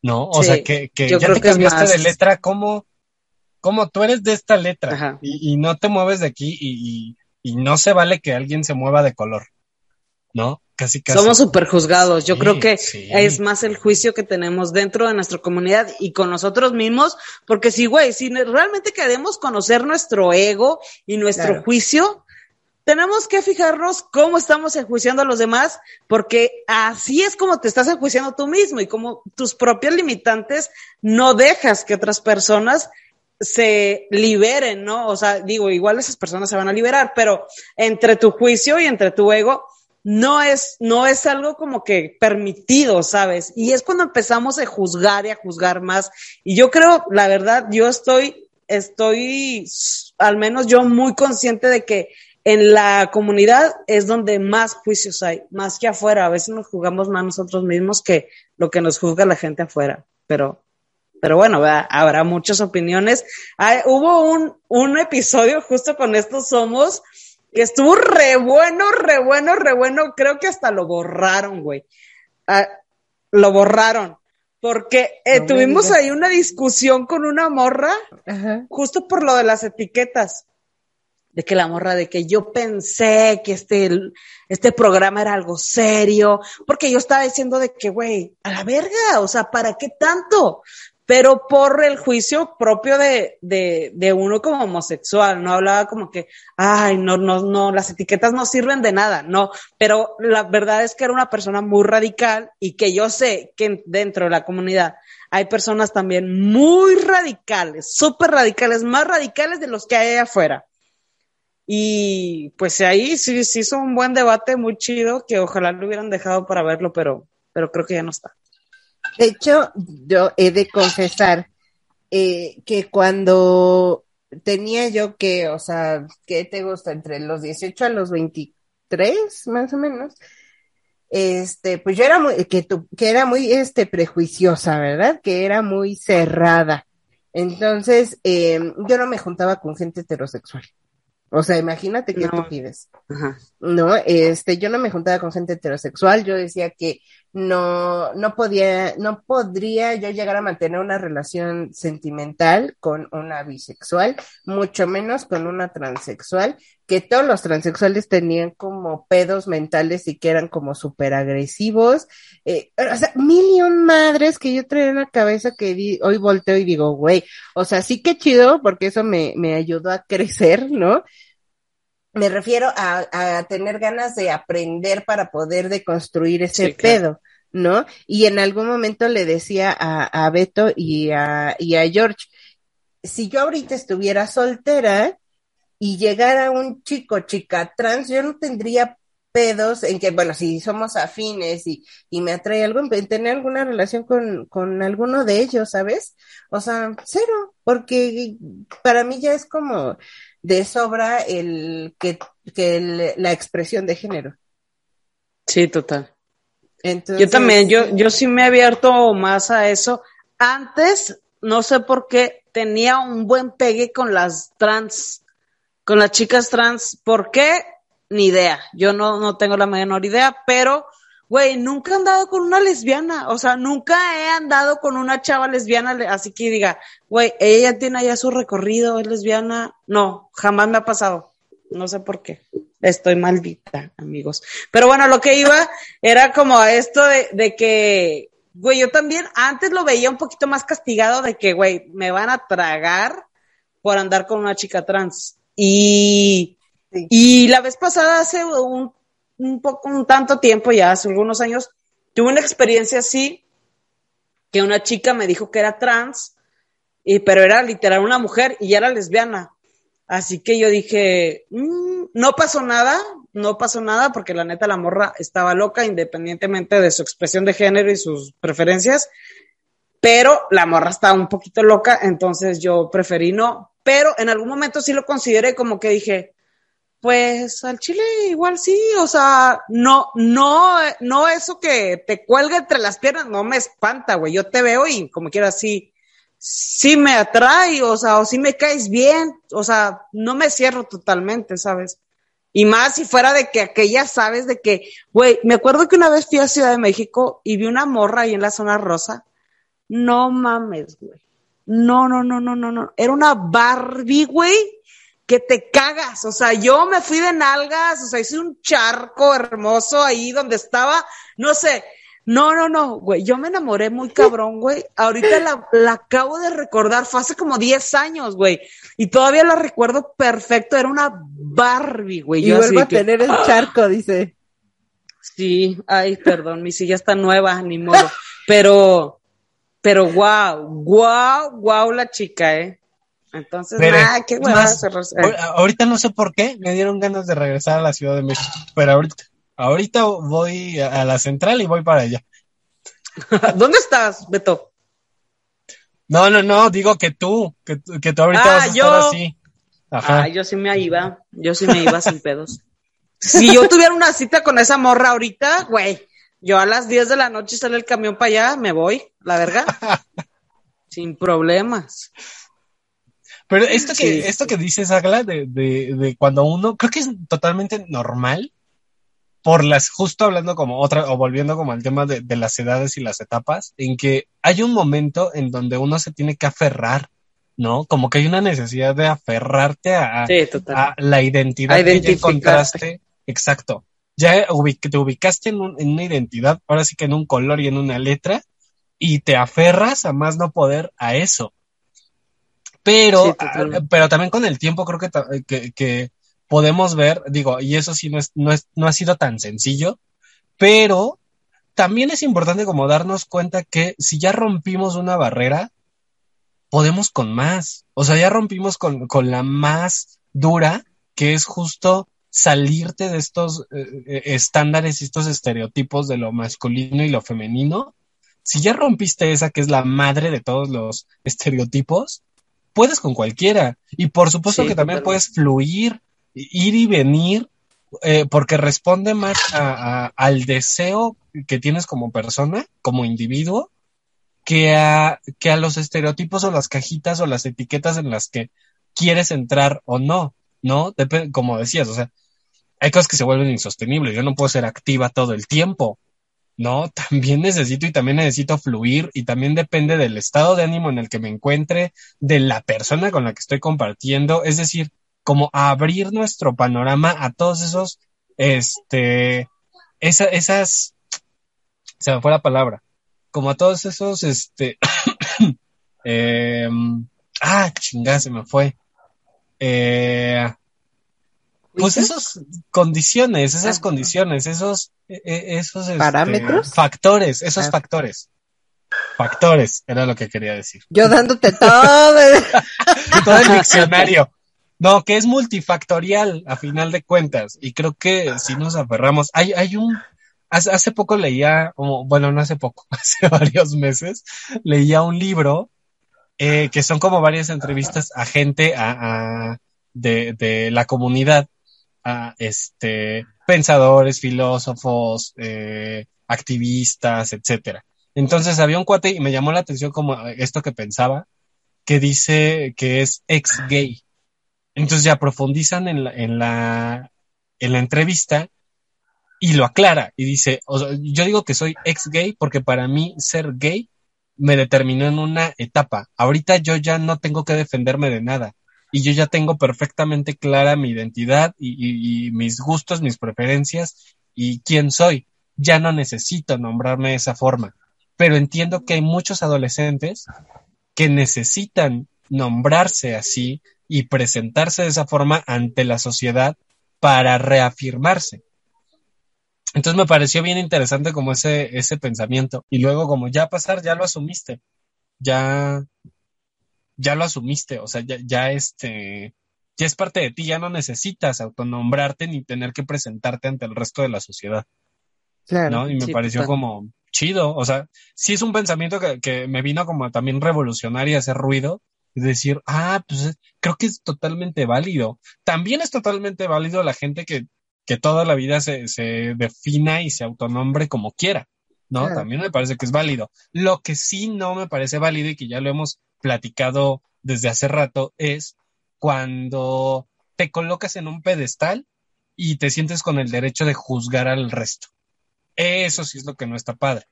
¿No? O Sí, sea, que, que ya te que cambiaste más- de letra, como, como tú eres de esta letra y, y no te mueves de aquí y, y, y no se vale que alguien se mueva de color. ¿No? Casi, casi. Somos súper juzgados. Yo Sí, creo que sí. es más el juicio que tenemos dentro de nuestra comunidad y con nosotros mismos, porque si, güey, si realmente queremos conocer nuestro ego y nuestro Claro. juicio, tenemos que fijarnos cómo estamos enjuiciando a los demás, porque así es como te estás enjuiciando tú mismo y como tus propias limitantes no dejas que otras personas se liberen, ¿no? O sea, digo, igual esas personas se van a liberar, pero entre tu juicio y entre tu ego, no es, no es algo como que permitido, ¿sabes? Y es cuando empezamos a juzgar y a juzgar más. Y yo creo, la verdad, yo estoy, estoy, al menos yo muy consciente de que en la comunidad es donde más juicios hay, más que afuera. A veces nos juzgamos más nosotros mismos que lo que nos juzga la gente afuera. Pero, pero bueno, habrá muchas opiniones. Hubo un, un episodio justo con estos somos que estuvo re bueno, re bueno, re bueno. Creo que hasta lo borraron, güey. Ah, lo borraron. Porque eh, No tuvimos ahí una discusión con una morra Ajá. justo por lo de las etiquetas. De que la morra, de que yo pensé que este, este programa era algo serio, porque yo estaba diciendo de que, güey, a la verga, o sea, ¿para qué tanto? Pero por el juicio propio de, de, de uno como homosexual, no hablaba como que, ay, no, no, no, las etiquetas no sirven de nada, no, pero la verdad es que era una persona muy radical y que yo sé que dentro de la comunidad hay personas también muy radicales, súper radicales, más radicales de los que hay afuera. Y pues ahí sí, sí hizo un buen debate muy chido que ojalá lo hubieran dejado para verlo, pero, pero creo que ya no está. De hecho, yo he de confesar eh, que cuando tenía yo que, o sea, ¿qué te gusta? Entre los 18 a los 23, más o menos. Este, pues yo era muy, que, tu- que era muy, este, prejuiciosa, ¿verdad? Que era muy cerrada. Entonces, eh, yo no me juntaba con gente heterosexual. O sea, imagínate qué No. tú pides. Ajá. No, este, yo no me juntaba con gente heterosexual, yo decía que no, no podía, no podría yo llegar a mantener una relación sentimental con una bisexual, mucho menos con una transexual, que todos los transexuales tenían como pedos mentales y que eran como súper agresivos, eh, o sea, mil y un madres que yo traía en la cabeza que di- hoy volteo y digo, güey, o sea, sí que chido, porque eso me, me ayudó a crecer, ¿no? Me refiero a, a tener ganas de aprender para poder deconstruir ese Sí, claro. pedo, ¿no? Y en algún momento le decía a, a Beto y a, y a George, si yo ahorita estuviera soltera y llegara un chico, chica trans, yo no tendría pedos en que, bueno, si somos afines y, y me atrae algo, en tener alguna relación con, con alguno de ellos, ¿sabes? O sea, cero, porque para mí ya es como de sobra el que, que el- la expresión de género. Sí, total. Entonces, Yo también, yo, yo sí me he abierto más a eso. Antes, no sé por qué, tenía un buen pegue con las trans, con las chicas trans. ¿Por qué? Ni idea. Yo no, no tengo la menor idea, pero, güey, nunca he andado con una lesbiana. O sea, nunca he andado con una chava lesbiana, le- así que diga, güey, ella tiene allá su recorrido, es lesbiana. No, jamás me ha pasado. No sé por qué. Estoy maldita, amigos. Pero bueno, lo que iba era como esto de, de que, güey, yo también antes lo veía un poquito más castigado de que, güey, me van a tragar por andar con una chica trans. Y, Y la vez pasada, hace un, un poco, un tanto tiempo ya, hace algunos años, tuve una experiencia así, que una chica me dijo que era trans, y, pero era literal una mujer y ya era lesbiana. Así que yo dije, "Mm, no pasó nada, no pasó nada, porque la neta la morra estaba loca, independientemente de su expresión de género y sus preferencias, pero la morra estaba un poquito loca, entonces yo preferí no. Pero en algún momento sí lo consideré como que dije, pues al chile igual sí, o sea, no, no, no eso que te cuelga entre las piernas, no me espanta, güey. Yo te veo y como quiera sí, sí me atrae, o sea, o sí me caes bien, o sea, no me cierro totalmente, ¿sabes? Y más si fuera de que aquella sabes de que, güey, me acuerdo que una vez fui a Ciudad de México y vi una morra ahí en la zona rosa. No mames, güey. No, no, no, no, no, no. Era una Barbie, güey, que te cagas. O sea, yo me fui de nalgas, o sea, hice un charco hermoso ahí donde estaba, no sé. No, no, no, güey. Yo me enamoré muy cabrón, güey. Ahorita la, la acabo de recordar, fue hace como 10 años, güey. Y todavía la recuerdo perfecto. Era una Barbie, güey. y vuelvo a que- tener el charco, dice. Sí, ay, perdón, mi silla está nueva, ni modo. Pero, pero wow, wow, wow la chica, ¿eh? Entonces, Pero, ah, qué más, Ahorita no sé por qué, me dieron ganas de regresar a la Ciudad de México, pero ahorita, ahorita voy a la central y voy para allá. ¿Dónde estás, Beto? No, no, no, digo que tú, que, tú- que tú ahorita Ah, vas a yo. estar así. Ajá. Ah, yo sí me iba, yo sí me iba sin pedos. Si yo tuviera una cita con esa morra ahorita, güey, yo a las 10 de la noche sale el camión para allá, me voy, la verga. sin problemas. Pero esto que, Sí, esto que dices, Agla, de, de, de cuando uno, creo que es totalmente normal, por las, justo hablando como otra, o volviendo como al tema de, de las edades y las etapas, en que hay un momento en donde uno se tiene que aferrar, ¿no? Como que hay una necesidad de aferrarte a, Sí, a la identidad A que ya encontraste. Exacto. Ya te ubicaste en, un- en una identidad, ahora sí que en un color y en una letra, y te aferras a más no poder a eso. Pero, Sí, ah, pero también con el tiempo creo que, ta- que, que podemos ver, digo, y eso sí no es, no es, no ha sido tan sencillo, pero también es importante como darnos cuenta que si ya rompimos una barrera, podemos con más. O sea, ya rompimos con, con la más dura, que es justo salirte de estos eh, eh, estándares y estos estereotipos de lo masculino y lo femenino. Si ya rompiste esa que es la madre de todos los estereotipos, puedes con cualquiera. Y por supuesto Sí, que también puedes fluir, ir y venir, eh, porque responde más a- a- al deseo que tienes como persona, como individuo, que a, que a los estereotipos o las cajitas o las etiquetas en las que quieres entrar o no, ¿no? Dep- como decías, o sea, hay cosas que se vuelven insostenibles. Yo no puedo ser activa todo el tiempo, ¿no? También necesito y también necesito fluir y también depende del estado de ánimo en el que me encuentre, de la persona con la que estoy compartiendo, es decir, como abrir nuestro panorama a todos esos, este, esa, esas, se me fue la palabra, como a todos esos, este, em, ah, chingada, se me fue. Eh, Pues esas condiciones, esas condiciones, esos, eh, eh, esos este, ¿Parámetros? factores, esos Ah. factores. Factores, era lo que quería decir. Yo dándote todo. Todo el diccionario. No, que es multifactorial a final de cuentas. Y creo que si nos aferramos, hay, hay un, hace, hace poco leía, bueno, no hace poco, hace varios meses, leía un libro eh, que son como varias entrevistas a gente a, a- de, de la comunidad, a este, pensadores, filósofos, eh, activistas, etcétera. Entonces había un cuate y me llamó la atención como esto que pensaba, que dice que es ex gay. Entonces ya profundizan en la, en la, en la entrevista y lo aclara y dice, yo digo que soy ex gay porque para mí ser gay me determinó en una etapa. Ahorita yo ya no tengo que defenderme de nada y yo ya tengo perfectamente clara mi identidad y, mis gustos, mis preferencias y quién soy. Ya no necesito nombrarme de esa forma, pero entiendo que hay muchos adolescentes que necesitan nombrarse así y presentarse de esa forma ante la sociedad para reafirmarse. Entonces me pareció bien interesante como ese, ese pensamiento. Y luego como ya pasar, ya lo asumiste. Ya, ya lo asumiste. O sea, ya, ya este, ya es parte de ti. Ya no necesitas autonombrarte ni tener que presentarte ante el resto de la sociedad. Claro. ¿no? Y me sí, pareció total. como chido, o sea, sí es un pensamiento que, que me vino como también revolucionario, hacer ruido, y decir, ah, pues creo que es totalmente válido. También es totalmente válido la gente que, que toda la vida se, se defina y se autonombre como quiera, ¿no? Claro. También me parece que es válido. Lo que sí no me parece válido y que ya lo hemos platicado desde hace rato es cuando te colocas en un pedestal y te sientes con el derecho de juzgar al resto. Eso sí es lo que no está padre.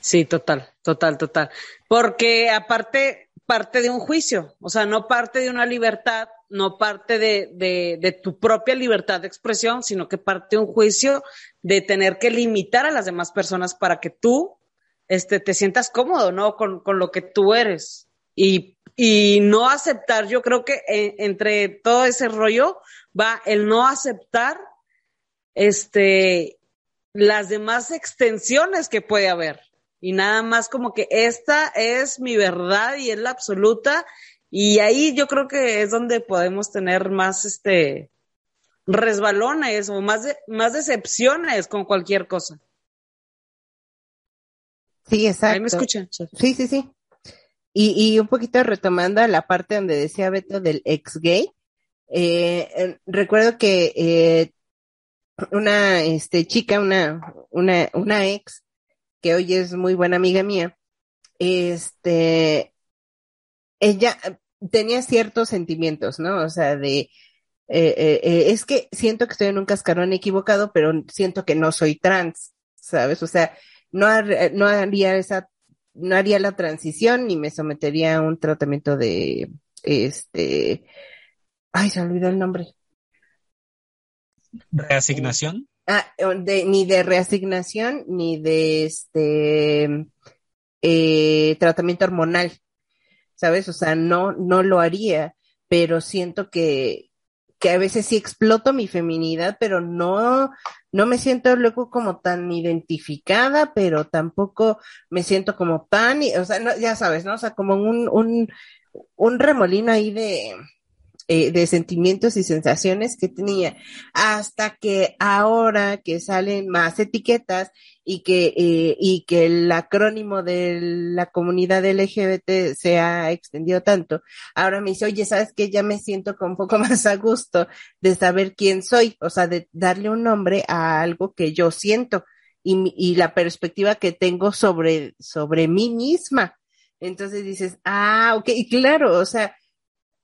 Sí, total, total, total. Porque aparte, parte de un juicio, o sea, no parte de una libertad, no parte de, de, tu propia libertad de expresión, sino que parte de un juicio de tener que limitar a las demás personas para que tú este, te sientas cómodo, ¿no? Con, con lo que tú eres. Y, y no aceptar, yo creo que eh, entre todo ese rollo va el no aceptar este, las demás extensiones que puede haber. Y nada más como que esta es mi verdad y es la absoluta. Y ahí yo creo que es donde podemos tener más este resbalones o más, de- más decepciones con cualquier cosa. Sí, exacto. Ahí me escuchan. Sí, sí, sí. Y, y un poquito retomando a la parte donde decía Beto del ex gay, eh, eh, recuerdo que eh, una este, chica, una, una, una ex, que hoy es muy buena amiga mía, este, ella tenía ciertos sentimientos, ¿no? O sea, de, eh, eh, eh, es que siento que estoy en un cascarón equivocado, pero siento que no soy trans, ¿sabes? O sea, no, har- no haría esa, no haría la transición ni me sometería a un tratamiento de, este, ay, se me olvidó el nombre. Reasignación. Ah, de, ni de reasignación, ni de este eh, tratamiento hormonal, ¿sabes? O sea, no, no lo haría, pero siento que, que a veces sí exploto mi feminidad, pero no, no me siento luego como tan identificada, pero tampoco me siento como tan, o sea, no, ya sabes, ¿no? O sea, como un, un, un remolino ahí de, eh, de sentimientos y sensaciones que tenía, hasta que ahora que salen más etiquetas y que, eh, y que el acrónimo de la comunidad LGBT se ha extendido tanto, ahora me dice, oye, ¿sabes qué? Ya me siento con un poco más a gusto de saber quién soy, o sea, de darle un nombre a algo que yo siento y, y la perspectiva que tengo sobre, sobre mí misma. Entonces dices, ah, ok, claro, o sea,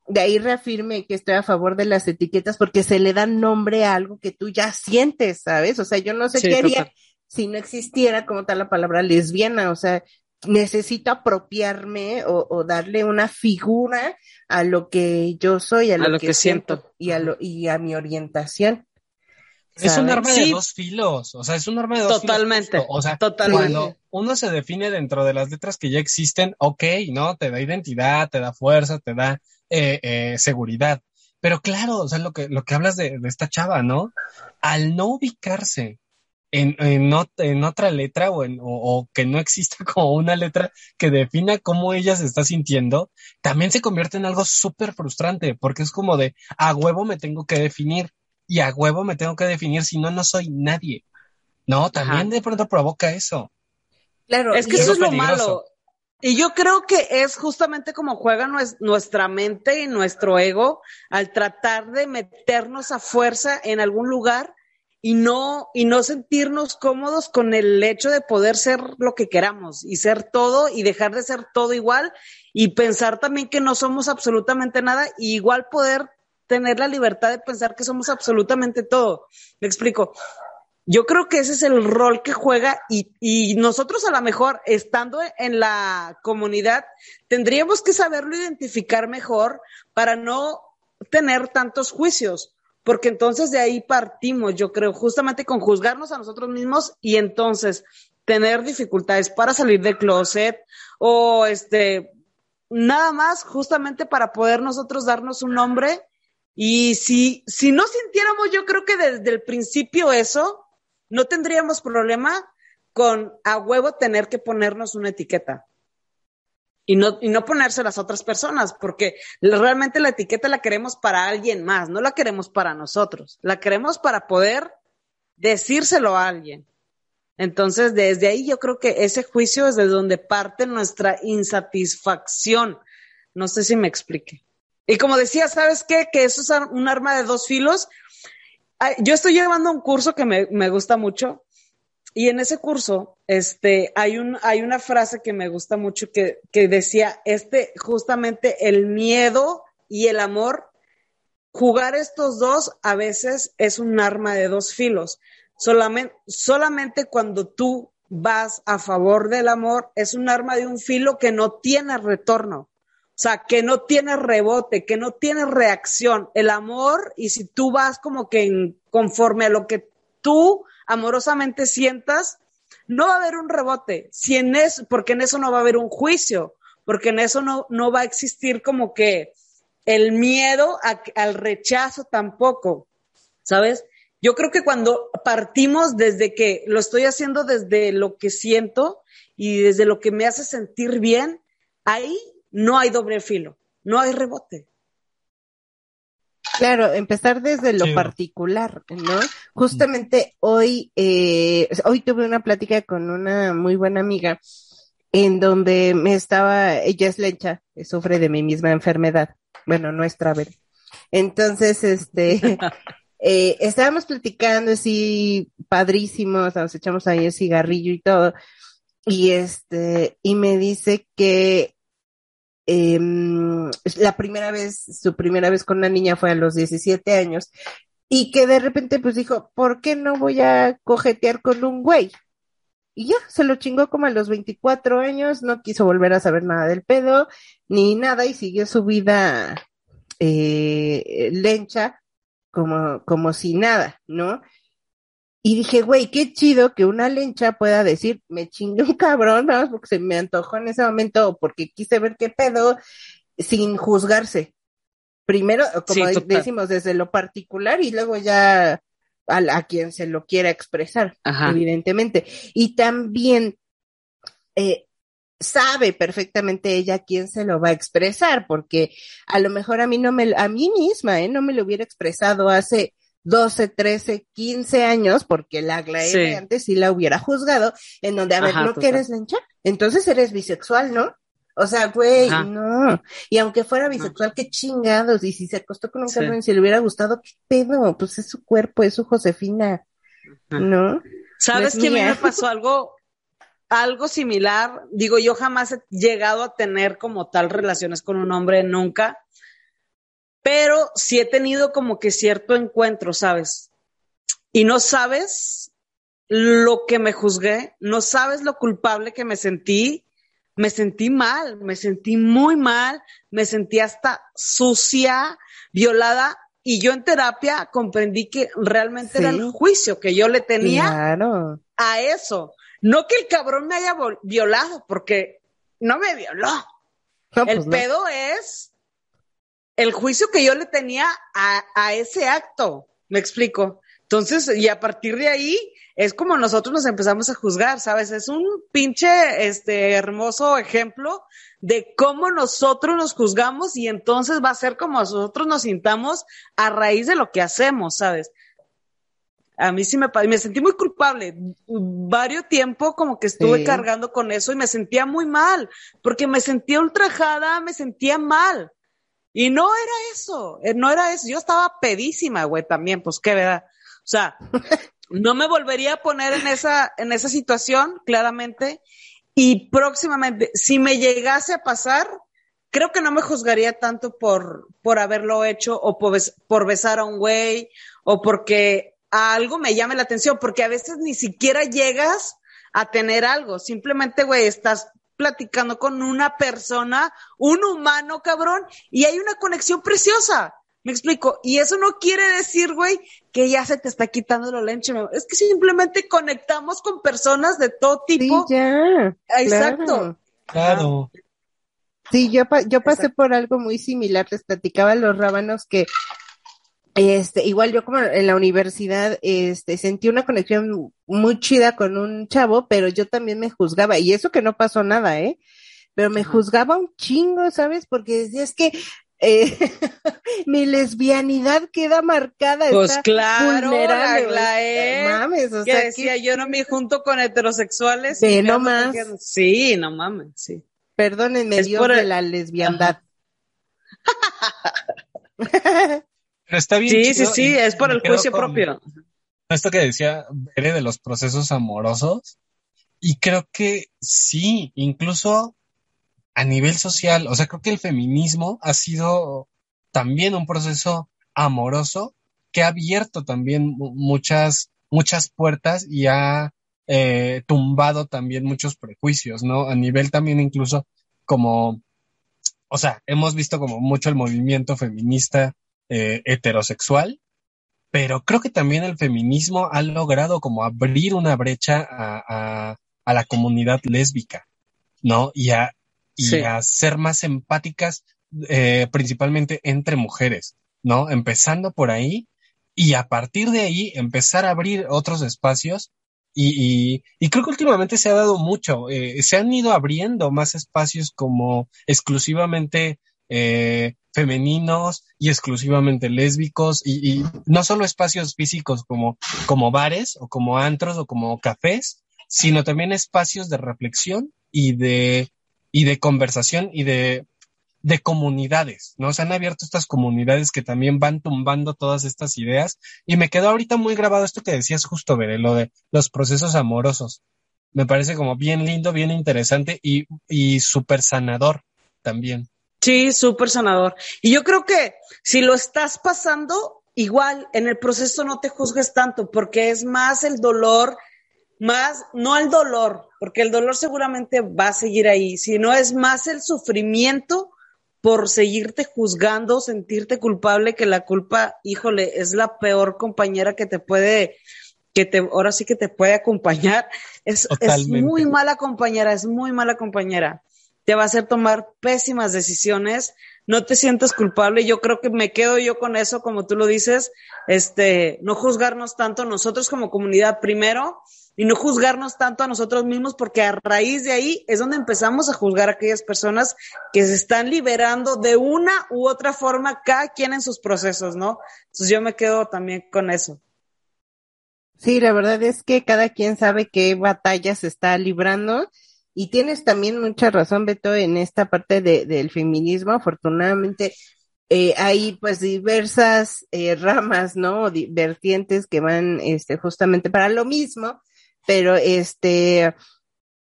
de ahí reafirme que estoy a favor de las etiquetas porque se le da nombre a algo que tú ya sientes, ¿sabes? O sea, yo no sé Sí, qué haría total. si no existiera como tal la palabra lesbiana, o sea, necesito apropiarme o, o darle una figura a lo que yo soy, a lo, que, siento, y a lo y a mi orientación. Es un arma de dos filos. O sea, es un arma de dos Totalmente. filos. O sea, Totalmente. cuando uno se define dentro de las letras que ya existen, ok, ¿no? Te da identidad, te da fuerza, te da eh, eh, seguridad. Pero claro, o sea, lo que, lo que hablas de, de esta chava, ¿no? Al no ubicarse en, en, en otra letra o, en, o, o, que no exista como una letra que defina cómo ella se está sintiendo, también se convierte en algo súper frustrante, porque es como de, a huevo me tengo que definir y a huevo me tengo que definir, si no, no soy nadie. No, también Ajá. de pronto provoca eso. Claro, es que eso es lo malo. Y yo creo que es justamente como juega nuestra mente y nuestro ego al tratar de meternos a fuerza en algún lugar y no, y no sentirnos cómodos con el hecho de poder ser lo que queramos y ser todo y dejar de ser todo igual y pensar también que no somos absolutamente nada y igual poder tener la libertad de pensar que somos absolutamente todo. Me explico. Yo creo que ese es el rol que juega y, nosotros a lo mejor, estando en la comunidad, tendríamos que saberlo identificar mejor para no tener tantos juicios, porque entonces de ahí partimos, yo creo, justamente con juzgarnos a nosotros mismos y entonces tener dificultades para salir del closet o este, nada más justamente para poder nosotros darnos un nombre. Y si, si no sintiéramos, yo creo que desde el principio eso, no tendríamos problema con a huevo tener que ponernos una etiqueta. Y no, y no ponerse las otras personas, porque realmente la etiqueta la queremos para alguien más, no la queremos para nosotros, la queremos para poder decírselo a alguien. Entonces, desde ahí yo creo que ese juicio es de donde parte nuestra insatisfacción. No sé si me explique. Y como decía, ¿sabes qué? Que eso es un arma de dos filos yo estoy llevando un curso que me, gusta mucho y en ese curso este, hay, un, hay una frase que me gusta mucho que, que decía, este, justamente el miedo y el amor, jugar estos dos a veces es un arma de dos filos. Solamente, solamente cuando tú vas a favor del amor es un arma de un filo que no tiene retorno. O sea, que no tiene rebote, que no tiene reacción. El amor, y si tú vas como que conforme a lo que tú amorosamente sientas, no va a haber un rebote. Si en eso, porque en eso no va a haber un juicio, porque en eso no, no va a existir como que el miedo al rechazo tampoco. ¿Sabes? Yo creo que cuando partimos desde que lo estoy haciendo desde lo que siento y desde lo que me hace sentir bien, ahí no hay doble filo, no hay rebote. Claro, empezar desde lo sí. particular, ¿no? Justamente hoy, eh, hoy tuve una plática con una muy buena amiga en donde me estaba, ella es lencha, sufre de mi misma enfermedad, bueno, no es travel. Entonces, este, eh, estábamos platicando así padrísimos, nos echamos ahí el cigarrillo y todo, y este, y me dice que eh, la primera vez, su primera vez con una niña fue a los 17 años y que de repente pues dijo, ¿por qué no voy a cojetear con un güey? Y ya, se lo chingó como a los 24 años, no quiso volver a saber nada del pedo, ni nada, y siguió su vida eh, lencha, como, como si nada, ¿no? Y dije, güey, qué chido que una lencha pueda decir, me chingue un cabrón, vamos, porque se me antojó en ese momento, o porque quise ver qué pedo, sin juzgarse. Primero, como sí, decimos, desde lo particular y luego ya a, a quien se lo quiera expresar, Ajá. evidentemente. Y también eh, sabe perfectamente ella quién se lo va a expresar, porque a lo mejor a mí no me, a mí misma, eh, no me lo hubiera expresado hace 12, 13, 15 años, porque la Aglaé sí. antes sí la hubiera juzgado, en donde, a ver, Ajá, ¿no que eres lencha? Entonces eres bisexual, ¿no? O sea, güey, no. Y aunque fuera bisexual, no. qué chingados. Y si se acostó con un sí. cabrón y si le hubiera gustado, qué pedo. Pues es su cuerpo, es su Josefina. ¿No? ¿Sabes que a mí me pasó algo, algo similar? Digo, yo jamás he llegado a tener como tal relaciones con un hombre, nunca pero sí he tenido como que cierto encuentro, ¿sabes? Y no sabes lo que me juzgué, no sabes lo culpable que me sentí, me sentí mal, me sentí muy mal, me sentí hasta sucia, violada, y yo en terapia comprendí que realmente sí. era el juicio que yo le tenía claro. a eso. No que el cabrón me haya violado, porque no me violó. No, el pues pedo no. es el juicio que yo le tenía a, a ese acto, me explico. Entonces, y a partir de ahí, es como nosotros nos empezamos a juzgar, ¿sabes? Es un pinche, este, hermoso ejemplo de cómo nosotros nos juzgamos y entonces va a ser como nosotros nos sintamos a raíz de lo que hacemos, ¿sabes? A mí sí me, me sentí muy culpable. Varios tiempo como que estuve Sí. cargando con eso y me sentía muy mal, porque me sentía ultrajada, me sentía mal. Y no era eso, eh, no era eso. Yo estaba pedísima, güey, también, pues qué verdad. O sea, no me volvería a poner en esa, en esa situación, claramente. Y próximamente, si me llegase a pasar, creo que no me juzgaría tanto por, por haberlo hecho o por, bes- por besar a un güey o porque a algo me llame la atención, porque a veces ni siquiera llegas a tener algo. Simplemente, güey, estás platicando con una persona, un humano, cabrón, y hay una conexión preciosa. Me explico. Y eso no quiere decir, güey, que ya se te está quitando lo lenche. Es que simplemente conectamos con personas de todo Sí, tipo. ya. Exacto. claro. Claro. Sí, yo, pa- yo pasé Exacto. por algo muy similar. Les platicaba a los rábanos que, este, igual yo como en la universidad, este, sentí una conexión muy chida con un chavo, pero yo también me juzgaba. Y eso que no pasó nada, ¿eh? Pero me juzgaba un chingo, ¿sabes? Porque decía, es que, eh, mi lesbianidad queda marcada. Pues está claro, vulnerable, la- la o sea, E, Mames, o que sea, decía, que, yo no me junto con heterosexuales. Nomás. cogiendo. Sí, no mames, sí. perdónenme, es Dios por de la lesbiandad. Pero está bien. Sí, sí, chido sí, es por el juicio con propio. Esto que decía Bere de los procesos amorosos. Y creo que sí, incluso a nivel social, o sea, creo que el feminismo ha sido también un proceso amoroso que ha abierto también mu- muchas, muchas puertas y ha eh, tumbado también muchos prejuicios, ¿no? A nivel también incluso como, o sea, hemos visto como mucho el movimiento feminista eh, heterosexual, pero creo que también el feminismo ha logrado como abrir una brecha a, a, a la comunidad lésbica, ¿no? Y a, y Sí. a ser más empáticas, eh, principalmente entre mujeres, ¿no? Empezando por ahí y a partir de ahí empezar a abrir otros espacios y, y, y creo que últimamente se ha dado mucho, eh, se han ido abriendo más espacios como exclusivamente eh, femeninos y exclusivamente lésbicos y, no solo espacios físicos como, como bares o como antros o como cafés, sino también espacios de reflexión y de, y de conversación y de, de comunidades, ¿no? Se han abierto estas comunidades que también van tumbando todas estas ideas y me quedó ahorita muy grabado esto que decías justo, Bere, lo de los procesos amorosos. Me parece como bien lindo, bien interesante y, y súper sanador también. Sí, súper sanador. Y yo creo que si lo estás pasando, igual en el proceso no te juzgues tanto, porque es más el dolor, más, no el dolor, porque el dolor seguramente va a seguir ahí, sino es más el sufrimiento por seguirte juzgando, sentirte culpable, que la culpa, híjole, es la peor compañera que te puede, que te, ahora sí que te puede acompañar. Es, es muy mala compañera, es muy mala compañera te va a hacer tomar pésimas decisiones, no te sientas culpable, yo creo que me quedo yo con eso, como tú lo dices, este, no juzgarnos tanto nosotros como comunidad primero y no juzgarnos tanto a nosotros mismos porque a raíz de ahí es donde empezamos a juzgar a aquellas personas que se están liberando de una u otra forma, cada quien en sus procesos, ¿no? Entonces yo me quedo también con eso. Sí, la verdad es que cada quien sabe qué batalla se está librando y tienes también mucha razón, Beto, en esta parte de, del feminismo. Afortunadamente, eh, hay pues diversas eh, ramas, ¿no? Vertientes que van este, justamente para lo mismo, pero este, eh,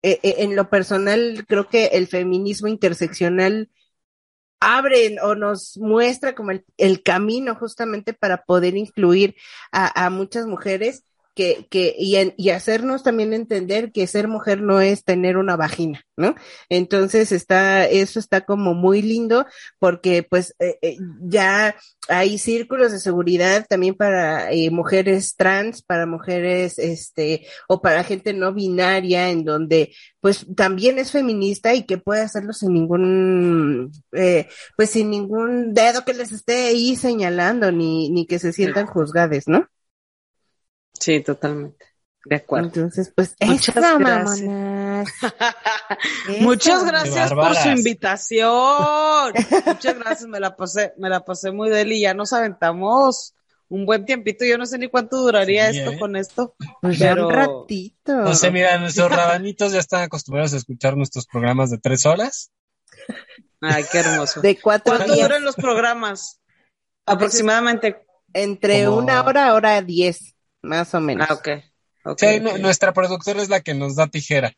eh, en lo personal, creo que el feminismo interseccional abre o nos muestra como el, el camino justamente para poder incluir a, a muchas mujeres que, que, y, en- y hacernos también entender que ser mujer no es tener una vagina, ¿no? Entonces está, eso está como muy lindo porque pues eh, eh, ya hay círculos de seguridad también para eh, mujeres trans, para mujeres, este, o para gente no binaria, en donde pues también es feminista y que puede hacerlo sin ningún, eh, pues sin ningún dedo que les esté ahí señalando, ni, ni que se sientan juzgadas, ¿no? Sí, totalmente. De acuerdo. Entonces, pues Muchas gracias. mamonas. Muchas gracias por su invitación. Muchas gracias, me la pasé, me la pasé muy deli. Ya nos aventamos un buen tiempito. Yo no sé ni cuánto duraría Sí, esto ¿eh? con esto. Pues ya un ratito. No sé, mira, nuestros rabanitos ya están acostumbrados a escuchar nuestros programas de tres horas. Ay, qué hermoso. De cuatro ¿Cuánto días, duran los programas? Aproximadamente. entre Como- una hora, hora diez, más o menos. Ah, ok. Ok, Sí, ok. nu- nuestra productora es la que nos da tijera.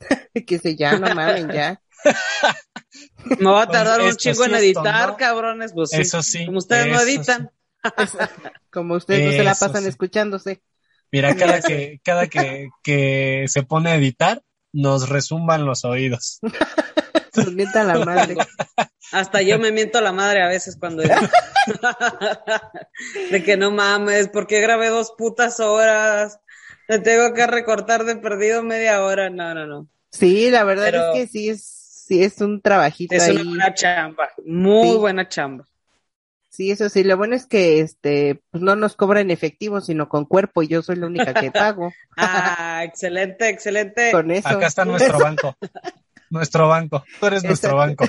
Que se ya, no mamen, ya. Me va a tardar un chingo sí en editar, cabrones. Pues sí. Eso sí. Como ustedes no editan. Como ustedes no se la pasan sí. escuchándose. Mira, cada que, cada que, que se pone a editar, nos resumban los oídos. Nos mienta la madre. Hasta yo me miento a la madre a veces cuando de que no mames, porque grabé dos putas horas. Te tengo que recortar de perdido media hora. No, no, no. Sí, la verdad Pero- es que sí es, sí es un trabajito Es ahí. una buena chamba. Muy Sí. buena chamba. Sí, eso sí, lo bueno es que este, pues no nos cobra en efectivo, sino con cuerpo, y yo soy la única que pago Ah, excelente, excelente. con eso. Acá está nuestro banco. Nuestro banco. Tú eres nuestro banco.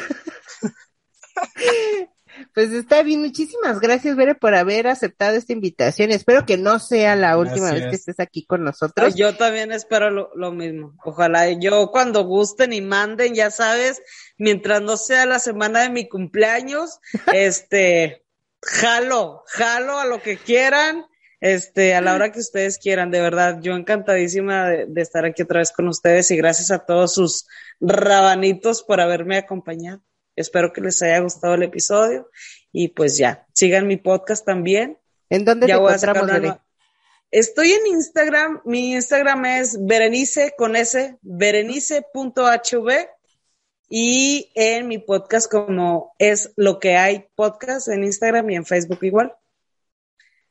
Pues está bien, muchísimas gracias, Bere, por haber aceptado esta invitación. Espero que no sea la última vez que estés aquí con nosotros. Yo también espero lo, lo mismo. Ojalá yo cuando gusten y manden, ya sabes, mientras no sea la semana de mi cumpleaños, este, jalo, jalo a lo que quieran, este, a la hora que ustedes quieran, de verdad, yo encantadísima de, de estar aquí otra vez con ustedes y gracias a todos sus rabanitos por haberme acompañado. Espero que les haya gustado el episodio y pues ya, sigan mi podcast también. ¿En dónde Ya te voy a sacar encontramos, una Estoy en Instagram, mi Instagram es Berenice con S, berenice.hv y en mi podcast como es lo que hay podcast en Instagram y en Facebook igual.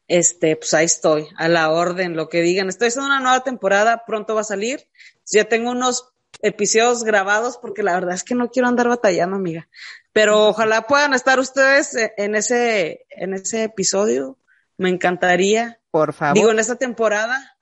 Este, pues ahí estoy, a la orden, lo que digan. Estoy haciendo una nueva temporada, pronto va a salir. Ya tengo unos episodios grabados porque la verdad es que no quiero andar batallando, amiga. Pero ojalá puedan estar ustedes e- en ese, en ese episodio. Me encantaría. Por favor. Digo, en esta temporada,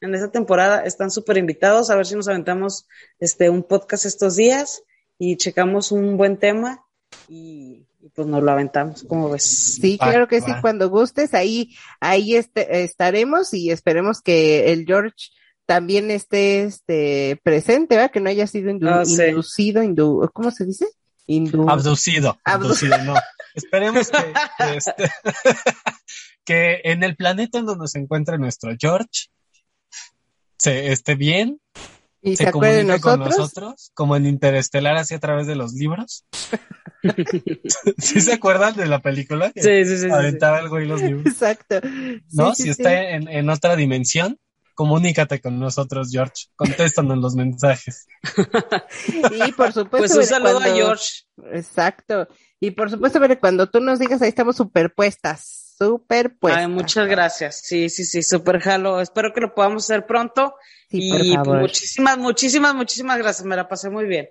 en esta temporada están súper invitados a ver si nos aventamos este un podcast estos días y checamos un buen tema y, y pues nos lo aventamos, ¿cómo ves? Sí, Va, claro que sí, cuando gustes, ahí, ahí este- estaremos y esperemos que el George también esté este, presente, ¿verdad? Que no haya sido indu- Ah, sí. inducido, indu- ¿cómo se dice? Indu Abducido. Abdu- Abducido, no. Esperemos que, que, este- que en el planeta en donde se encuentre nuestro George se esté bien, y se, se, comunique con nosotros. como en Interestelar, así a través de los libros. ¿Sí se acuerdan de la película? Que Sí, sí, sí, sí, sí. Aventaba el güey los libros. Exacto. ¿No? Sí, si sí, sí. está en, en otra dimensión, comunícate con nosotros, George. Contéstanos los mensajes. Y por supuesto. Pues un saludo a George. Exacto. Y por supuesto, Bere, cuando tú nos digas, ahí estamos superpuestas. Superpuestas. Ay, muchas gracias. Sí, sí, sí, súper jalo. Espero que lo podamos hacer pronto. Sí, y por favor. muchísimas, muchísimas, muchísimas gracias. Me la pasé muy bien.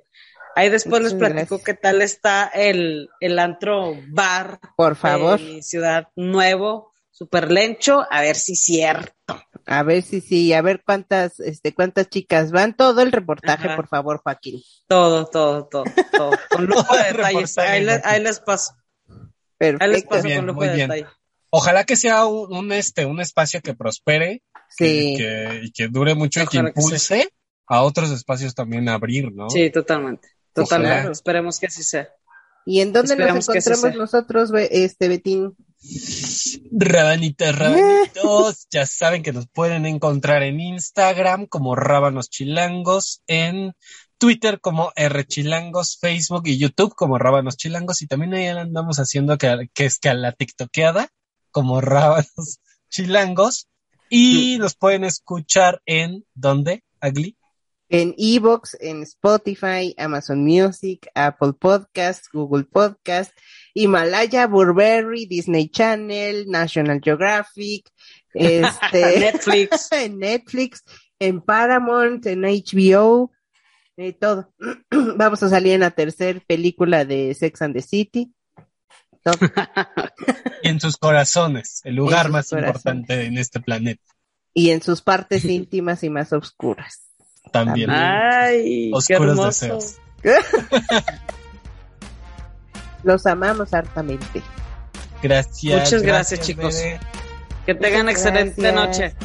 Ahí después les platico gracias. qué tal está el, el antro bar Por favor. de mi ciudad nuevo, super lencho, a ver si es cierto. A ver si sí, a ver cuántas, este, cuántas chicas van. Todo el reportaje, Ajá. por favor, Joaquín. Todo, todo, todo, todo. Con lujo de detalles. Ahí, le- Joaquín. ahí les paso. Ahí les paso Bien, con lujo muy de bien. detalle. Ojalá que sea un, un, este, un espacio que prospere Sí. y, que, y que dure mucho y que impulse a otros espacios también a abrir, ¿no? Sí, totalmente. Totalmente. Ojalá. Esperemos que así sea. ¿Y en dónde nos encontramos nosotros, este, Betín? Rabanitas, rabanitos, ya saben que nos pueden encontrar en Instagram como Rábanos Chilangos, en Twitter como R Chilangos, Facebook y YouTube como Rábanos Chilangos y también ahí andamos haciendo que, que es que a la tiktokeada como Rábanos Chilangos Y nos pueden escuchar en ¿dónde, Agli? En Evox, en Spotify, Amazon Music, Apple Podcasts, Google Podcasts, Himalaya, Burberry, Disney Channel, National Geographic, este, Netflix. en Netflix, en Paramount, en HBO, eh, todo. Vamos a salir en la tercera película de Sex and the City. Y en sus corazones, el lugar más corazones. importante en este planeta. Y en sus partes íntimas y más oscuras. También. Ay, qué Oscuros hermoso. deseos. Los amamos hartamente. Gracias. Muchas gracias, chicos. Que tengan Muchas excelente gracias. noche.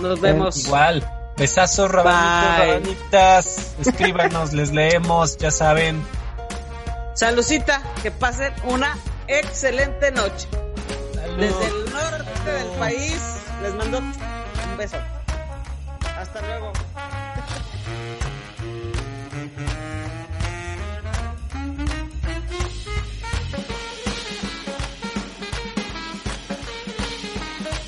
Nos vemos. Igual. Besazos, rabanitos, rabanitas. Escríbanos, les leemos, ya saben. Salucita, que pasen una excelente noche. Salud. Desde el norte del país les mando un beso. Hasta luego.